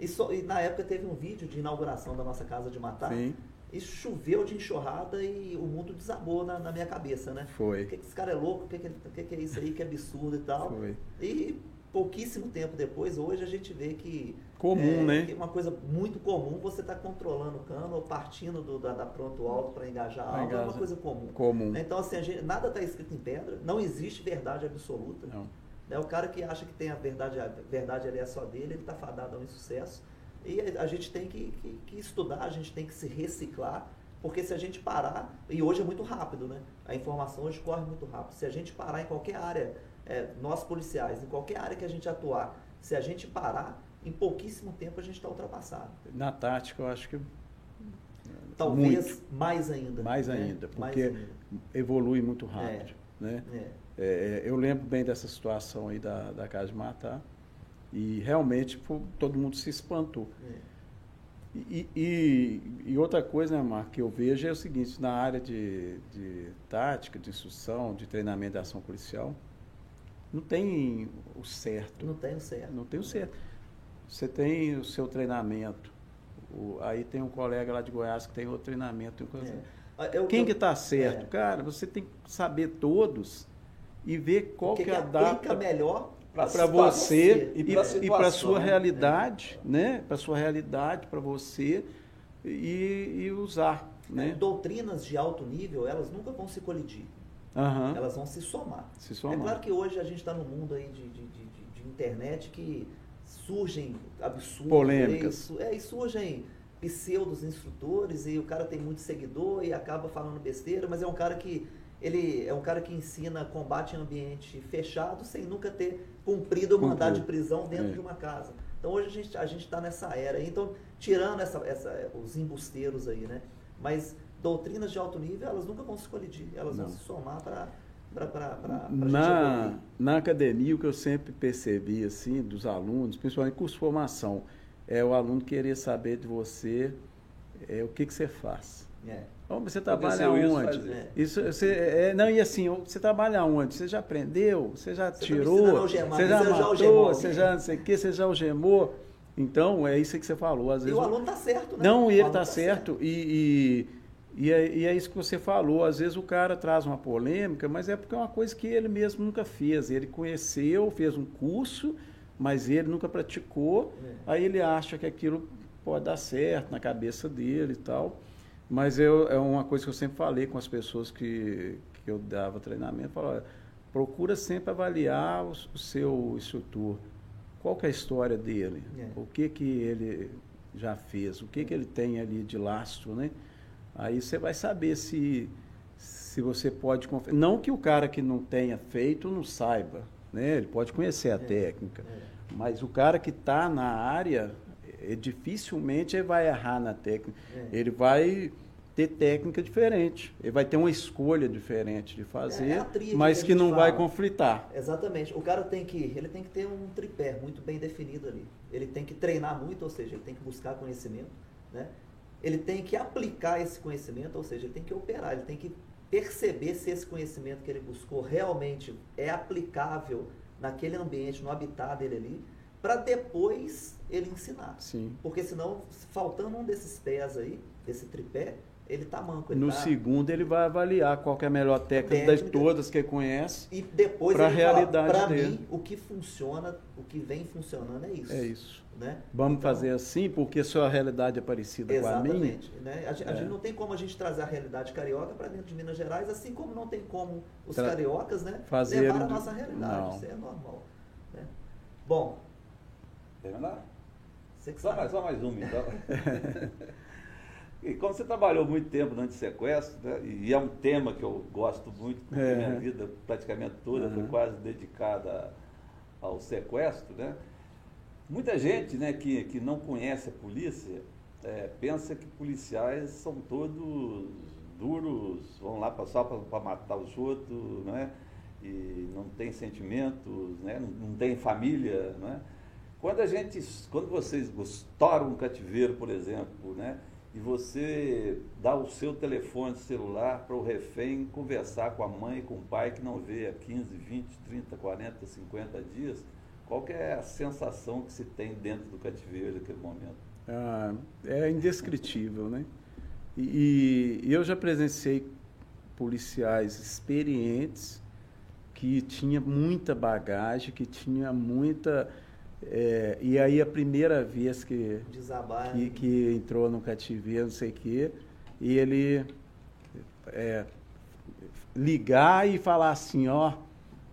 E, so, e na época teve um vídeo de inauguração da nossa casa de matar. Sim e choveu de enxurrada e o mundo desabou na, na minha cabeça, né? Foi. O que, que esse cara é louco? O que, que, que, é isso aí? Que absurdo e tal. Foi. E pouquíssimo tempo depois, hoje a gente vê que. Comum, é, né? Que é uma coisa muito comum você estar tá controlando o cano ou partindo do, da, da pronto alto para engajar algo, é uma coisa comum. Comum. Então, assim, gente, nada está escrito em pedra, não existe verdade absoluta. Não. É o cara que acha que tem a verdade, a verdade ali é só dele, ele está fadado ao insucesso. E a, gente tem que, que, que estudar, a gente tem que se reciclar porque se a gente parar, e hoje é muito rápido, né? A informação hoje corre muito rápido. Se a gente parar em qualquer área, é, nós policiais, em qualquer área que a gente atuar, se a gente parar, em pouquíssimo tempo a gente está ultrapassado. Na tática, eu acho que. Talvez muito. mais ainda. Mais né? ainda, porque mais ainda. evolui muito rápido. É. Né? É. é. eu lembro bem dessa situação aí da, da Casa de Matar, e realmente pô, todo mundo se espantou. É. E, e, e, outra coisa, né, Marco, que eu vejo é o seguinte, na área de, de tática, de instrução, de treinamento de ação policial, não tem o certo. Não tem o certo. Não tem o certo. Você tem o seu treinamento. O, aí tem um colega lá de Goiás que tem outro treinamento. É. Ah, eu, Quem eu, que está certo? É. Cara, você tem que saber todos e ver qual que, que é a data melhor para você e para a sua né? realidade, é. né? Para sua realidade, para você e, e usar. Né? Doutrinas de alto nível, elas nunca vão se colidir. Uhum. Elas vão se somar. se somar. É claro que hoje a gente está no mundo aí de, de, de, de, internet que surgem absurdos. Polêmicas. E, é, e surgem pseudos instrutores e o cara tem muito seguidor e acaba falando besteira, mas é um cara que ele é um cara que ensina combate em ambiente fechado sem nunca ter cumprido o mandado de prisão dentro é. de uma casa. Então hoje a gente a gente está nessa era. Então tirando essa, essa os embusteiros aí, né? Mas doutrinas de alto nível elas nunca vão se colidir, elas Não. vão se somar para na, na academia, o que eu sempre percebi, assim, dos alunos, principalmente curso de formação, é o aluno querer saber de você é, o que, que você faz. É. Você trabalha onde? Isso, é. isso você, é, não, e assim, você trabalha onde? Você já aprendeu? Você já você tirou? Algemar, você já matou? Já você já não sei o que? Você já algemou? Então, é isso que você falou. Às vezes, e o aluno está certo, né? Não, e ele está tá certo. certo. E, e e é, e é, isso que você falou. Às vezes o cara traz uma polêmica, mas é porque é uma coisa que ele mesmo nunca fez. Ele conheceu, fez um curso, mas ele nunca praticou. É. Aí ele acha que aquilo pode dar certo na cabeça dele e tal. Mas eu, é uma coisa que eu sempre falei com as pessoas que, que eu dava treinamento. Falava, procura sempre avaliar o, o seu instrutor. Qual que é a história dele? É. O que, que ele já fez? O que, que ele tem ali de lastro, né? Aí você vai saber se, se você pode confiar. Não que o cara que não tenha feito não saiba, né? Ele pode conhecer a é, técnica. É. Mas o cara que está na área, é, dificilmente ele vai errar na técnica. É. Ele vai ter técnica diferente. Ele vai ter uma escolha diferente de fazer, é, é mas que, que não fala. vai conflitar. Exatamente. O cara tem que, ele tem que ter um tripé muito bem definido ali. Ele tem que treinar muito, ou seja, ele tem que buscar conhecimento, né? ele tem que aplicar esse conhecimento, ou seja, ele tem que operar, ele tem que perceber se esse conhecimento que ele buscou realmente é aplicável naquele ambiente, no habitat dele ali, para depois ele ensinar. Sim. Porque senão, faltando um desses pés aí, desse tripé, ele tá manco. Ele no tá... segundo ele vai avaliar qual é a melhor técnica, técnica de todas que ele conhece. E depois para a realidade para mim o que funciona, o que vem funcionando é isso. É isso. Né? Vamos então, fazer assim porque a sua realidade é parecida com a minha. Exatamente. Né? A, gente, é. gente não tem como a gente trazer a realidade carioca para dentro de Minas Gerais, assim como não tem como os Tra cariocas, né, fazer levar a nossa realidade. Não. Isso é normal. Né? Bom. Terminar? Só mais, só mais uma então. *laughs* *laughs* E como você trabalhou muito tempo no antissequestro, né, e é um tema que eu gosto muito, porque é. minha vida praticamente toda uhum. foi quase dedicada ao sequestro, né? Muita gente né, que, que não conhece a polícia é, pensa que policiais são todos duros, vão lá só para matar os outros, né? e não tem sentimentos, né? não, não tem família. Né? Quando a gente, quando vocês estouram um cativeiro, por exemplo, né? E você dá o seu telefone celular para o refém conversar com a mãe com o pai que não vê há 15, 20, 30, 40, 50 dias, qual é a sensação que se tem dentro do cativeiro naquele momento? Ah, é indescritível, né? E, e, eu já presenciei policiais experientes que tinha muita bagagem, que tinha muita é, e aí a primeira vez que, Desabar, que, que, entrou no cativeiro, não sei o quê, e ele é, ligar e falar assim, ó,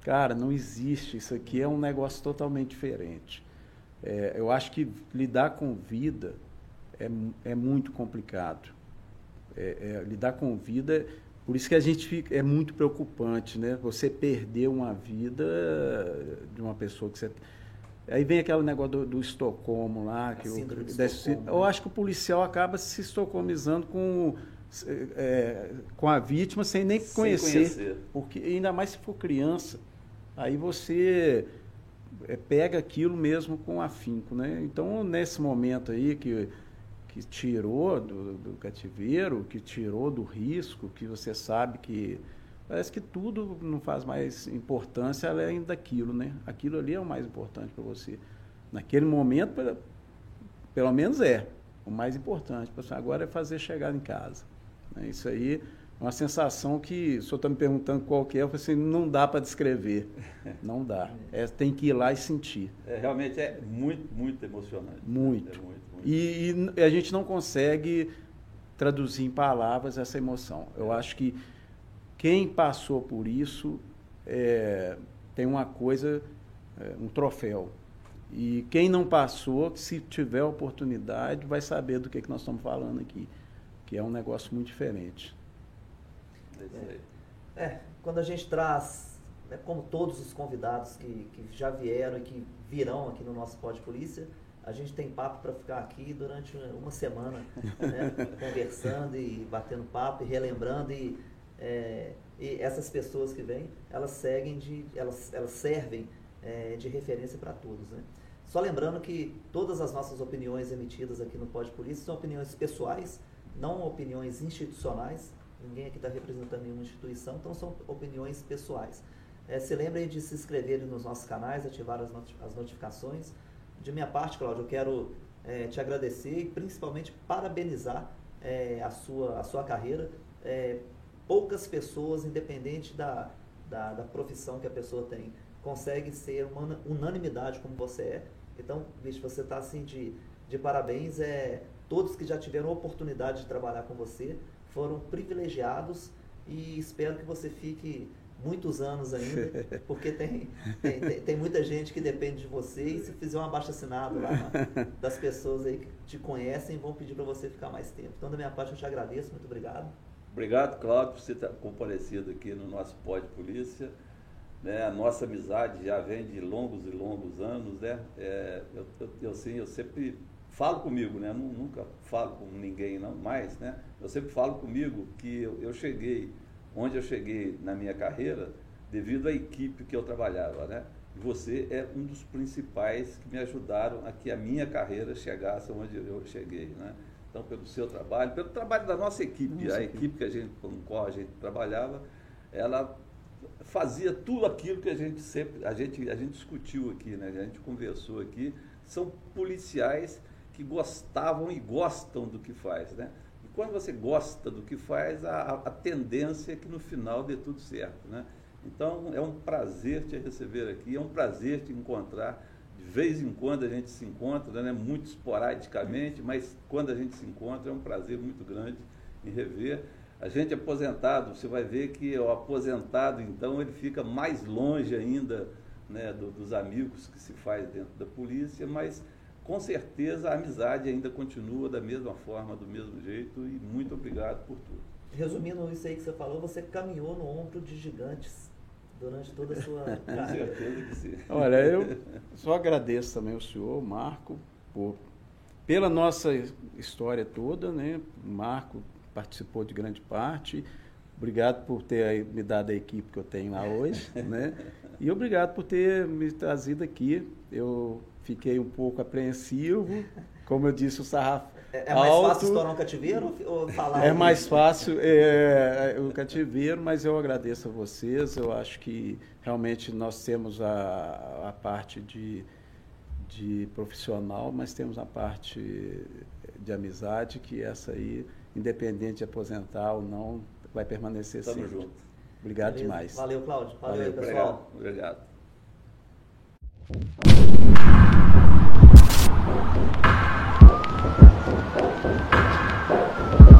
cara, não existe, isso aqui é um negócio totalmente diferente. É, eu acho que lidar com vida é, é muito complicado. É, é, lidar com vida, por isso que a gente fica, é muito preocupante, né? Você perder uma vida de uma pessoa que você Aí vem aquele negócio do, do Estocolmo lá. Que o, desse, eu acho que o policial acaba se estocolmizando com, é, com a vítima sem nem sem conhecer, conhecer. Porque ainda mais se for criança. Aí você é, pega aquilo mesmo com afinco. Né? Então, nesse momento aí que, que tirou do, do cativeiro, que tirou do risco, que você sabe que Parece que tudo não faz mais importância além daquilo, né? Aquilo ali é o mais importante para você. Naquele momento, pelo, pelo menos é. O mais importante. Agora é fazer chegar em casa. Né? Isso aí é uma sensação que o senhor está me perguntando qual que é, eu falei assim, não dá para descrever. *laughs* Não dá. É, tem que ir lá e sentir. É, realmente é muito, muito emocionante. Muito. É muito, muito. E, e, a gente não consegue traduzir em palavras essa emoção. Eu acho que quem passou por isso é, tem uma coisa, é, um troféu. E quem não passou, se tiver oportunidade, vai saber do que, que nós estamos falando aqui, que é um negócio muito diferente. É, é quando a gente traz, né, como todos os convidados que, que já vieram e que virão aqui no nosso Pode Polícia, a gente tem papo para ficar aqui durante uma semana, né, *laughs* conversando e batendo papo e relembrando e, é, e essas pessoas que vêm, elas seguem de, elas, elas servem é, de referência para todos, né? Só lembrando que todas as nossas opiniões emitidas aqui no Pode Polícia são opiniões pessoais, não opiniões institucionais. Ninguém aqui está representando nenhuma instituição, então são opiniões pessoais. É, se lembrem de se inscreverem nos nossos canais, ativar as, not as notificações. De minha parte, Cláudio, eu quero é, te agradecer e principalmente parabenizar é, a, sua, a sua carreira. É, poucas pessoas, independente da, da, da profissão que a pessoa tem, conseguem ser uma unanimidade como você é então, bicho, você está assim de, de parabéns. É, todos que já tiveram oportunidade de trabalhar com você foram privilegiados e espero que você fique muitos anos ainda, *laughs* porque tem, tem, tem, tem, muita gente que depende de você e se fizer um abaixo assinado lá das pessoas aí que te conhecem, vão pedir para você ficar mais tempo. Então, da minha parte, eu te agradeço, muito obrigado. Obrigado, Cláudio, por você estar comparecido aqui no nosso Pode Polícia. Né? A nossa amizade já vem de longos e longos anos, né? É, eu, eu, eu, assim, eu sempre falo comigo, né? nunca falo com ninguém não mais, né? Eu sempre falo comigo que eu, eu cheguei onde eu cheguei na minha carreira devido à equipe que eu trabalhava, né? Você é um dos principais que me ajudaram a que a minha carreira chegasse onde eu cheguei, né? Então, pelo seu trabalho, pelo trabalho da nossa equipe, nossa a equipe. equipe que a gente, com qual a gente trabalhava, ela fazia tudo aquilo que a gente sempre, a gente, a gente discutiu aqui, né? a gente conversou aqui, são policiais que gostavam e gostam do que faz. Né? E quando você gosta do que faz, a, a tendência é que no final dê tudo certo. Né? Então é um prazer te receber aqui, é um prazer te encontrar. De vez em quando a gente se encontra, né? muito esporadicamente, mas quando a gente se encontra é um prazer muito grande em rever. A gente aposentado, você vai ver que o aposentado, então, ele fica mais longe ainda né, do, dos amigos que se faz dentro da polícia, mas com certeza a amizade ainda continua da mesma forma, do mesmo jeito, e muito obrigado por tudo. Resumindo isso aí que você falou, você caminhou no ombro de gigantes durante toda a sua *laughs* carreira. Olha, eu só agradeço também ao senhor, Marco, por, pela nossa história toda, né? Marco participou de grande parte. Obrigado por ter me dado a equipe que eu tenho lá hoje, *laughs* né? E obrigado por ter me trazido aqui. Eu fiquei um pouco apreensivo, como eu disse, o sarrafo é, é mais alto. fácil estourar um cativeiro ou falar? É mais fácil é, o cativeiro, mas eu agradeço a vocês. Eu acho que realmente nós temos a, a parte de, de profissional, mas temos a parte de amizade, que essa aí independente de aposentar ou não, vai permanecer Tamo sempre. junto. Obrigado Beleza. demais. Valeu, Cláudio. Valeu, Valeu pessoal. obrigado. obrigado. Thank you.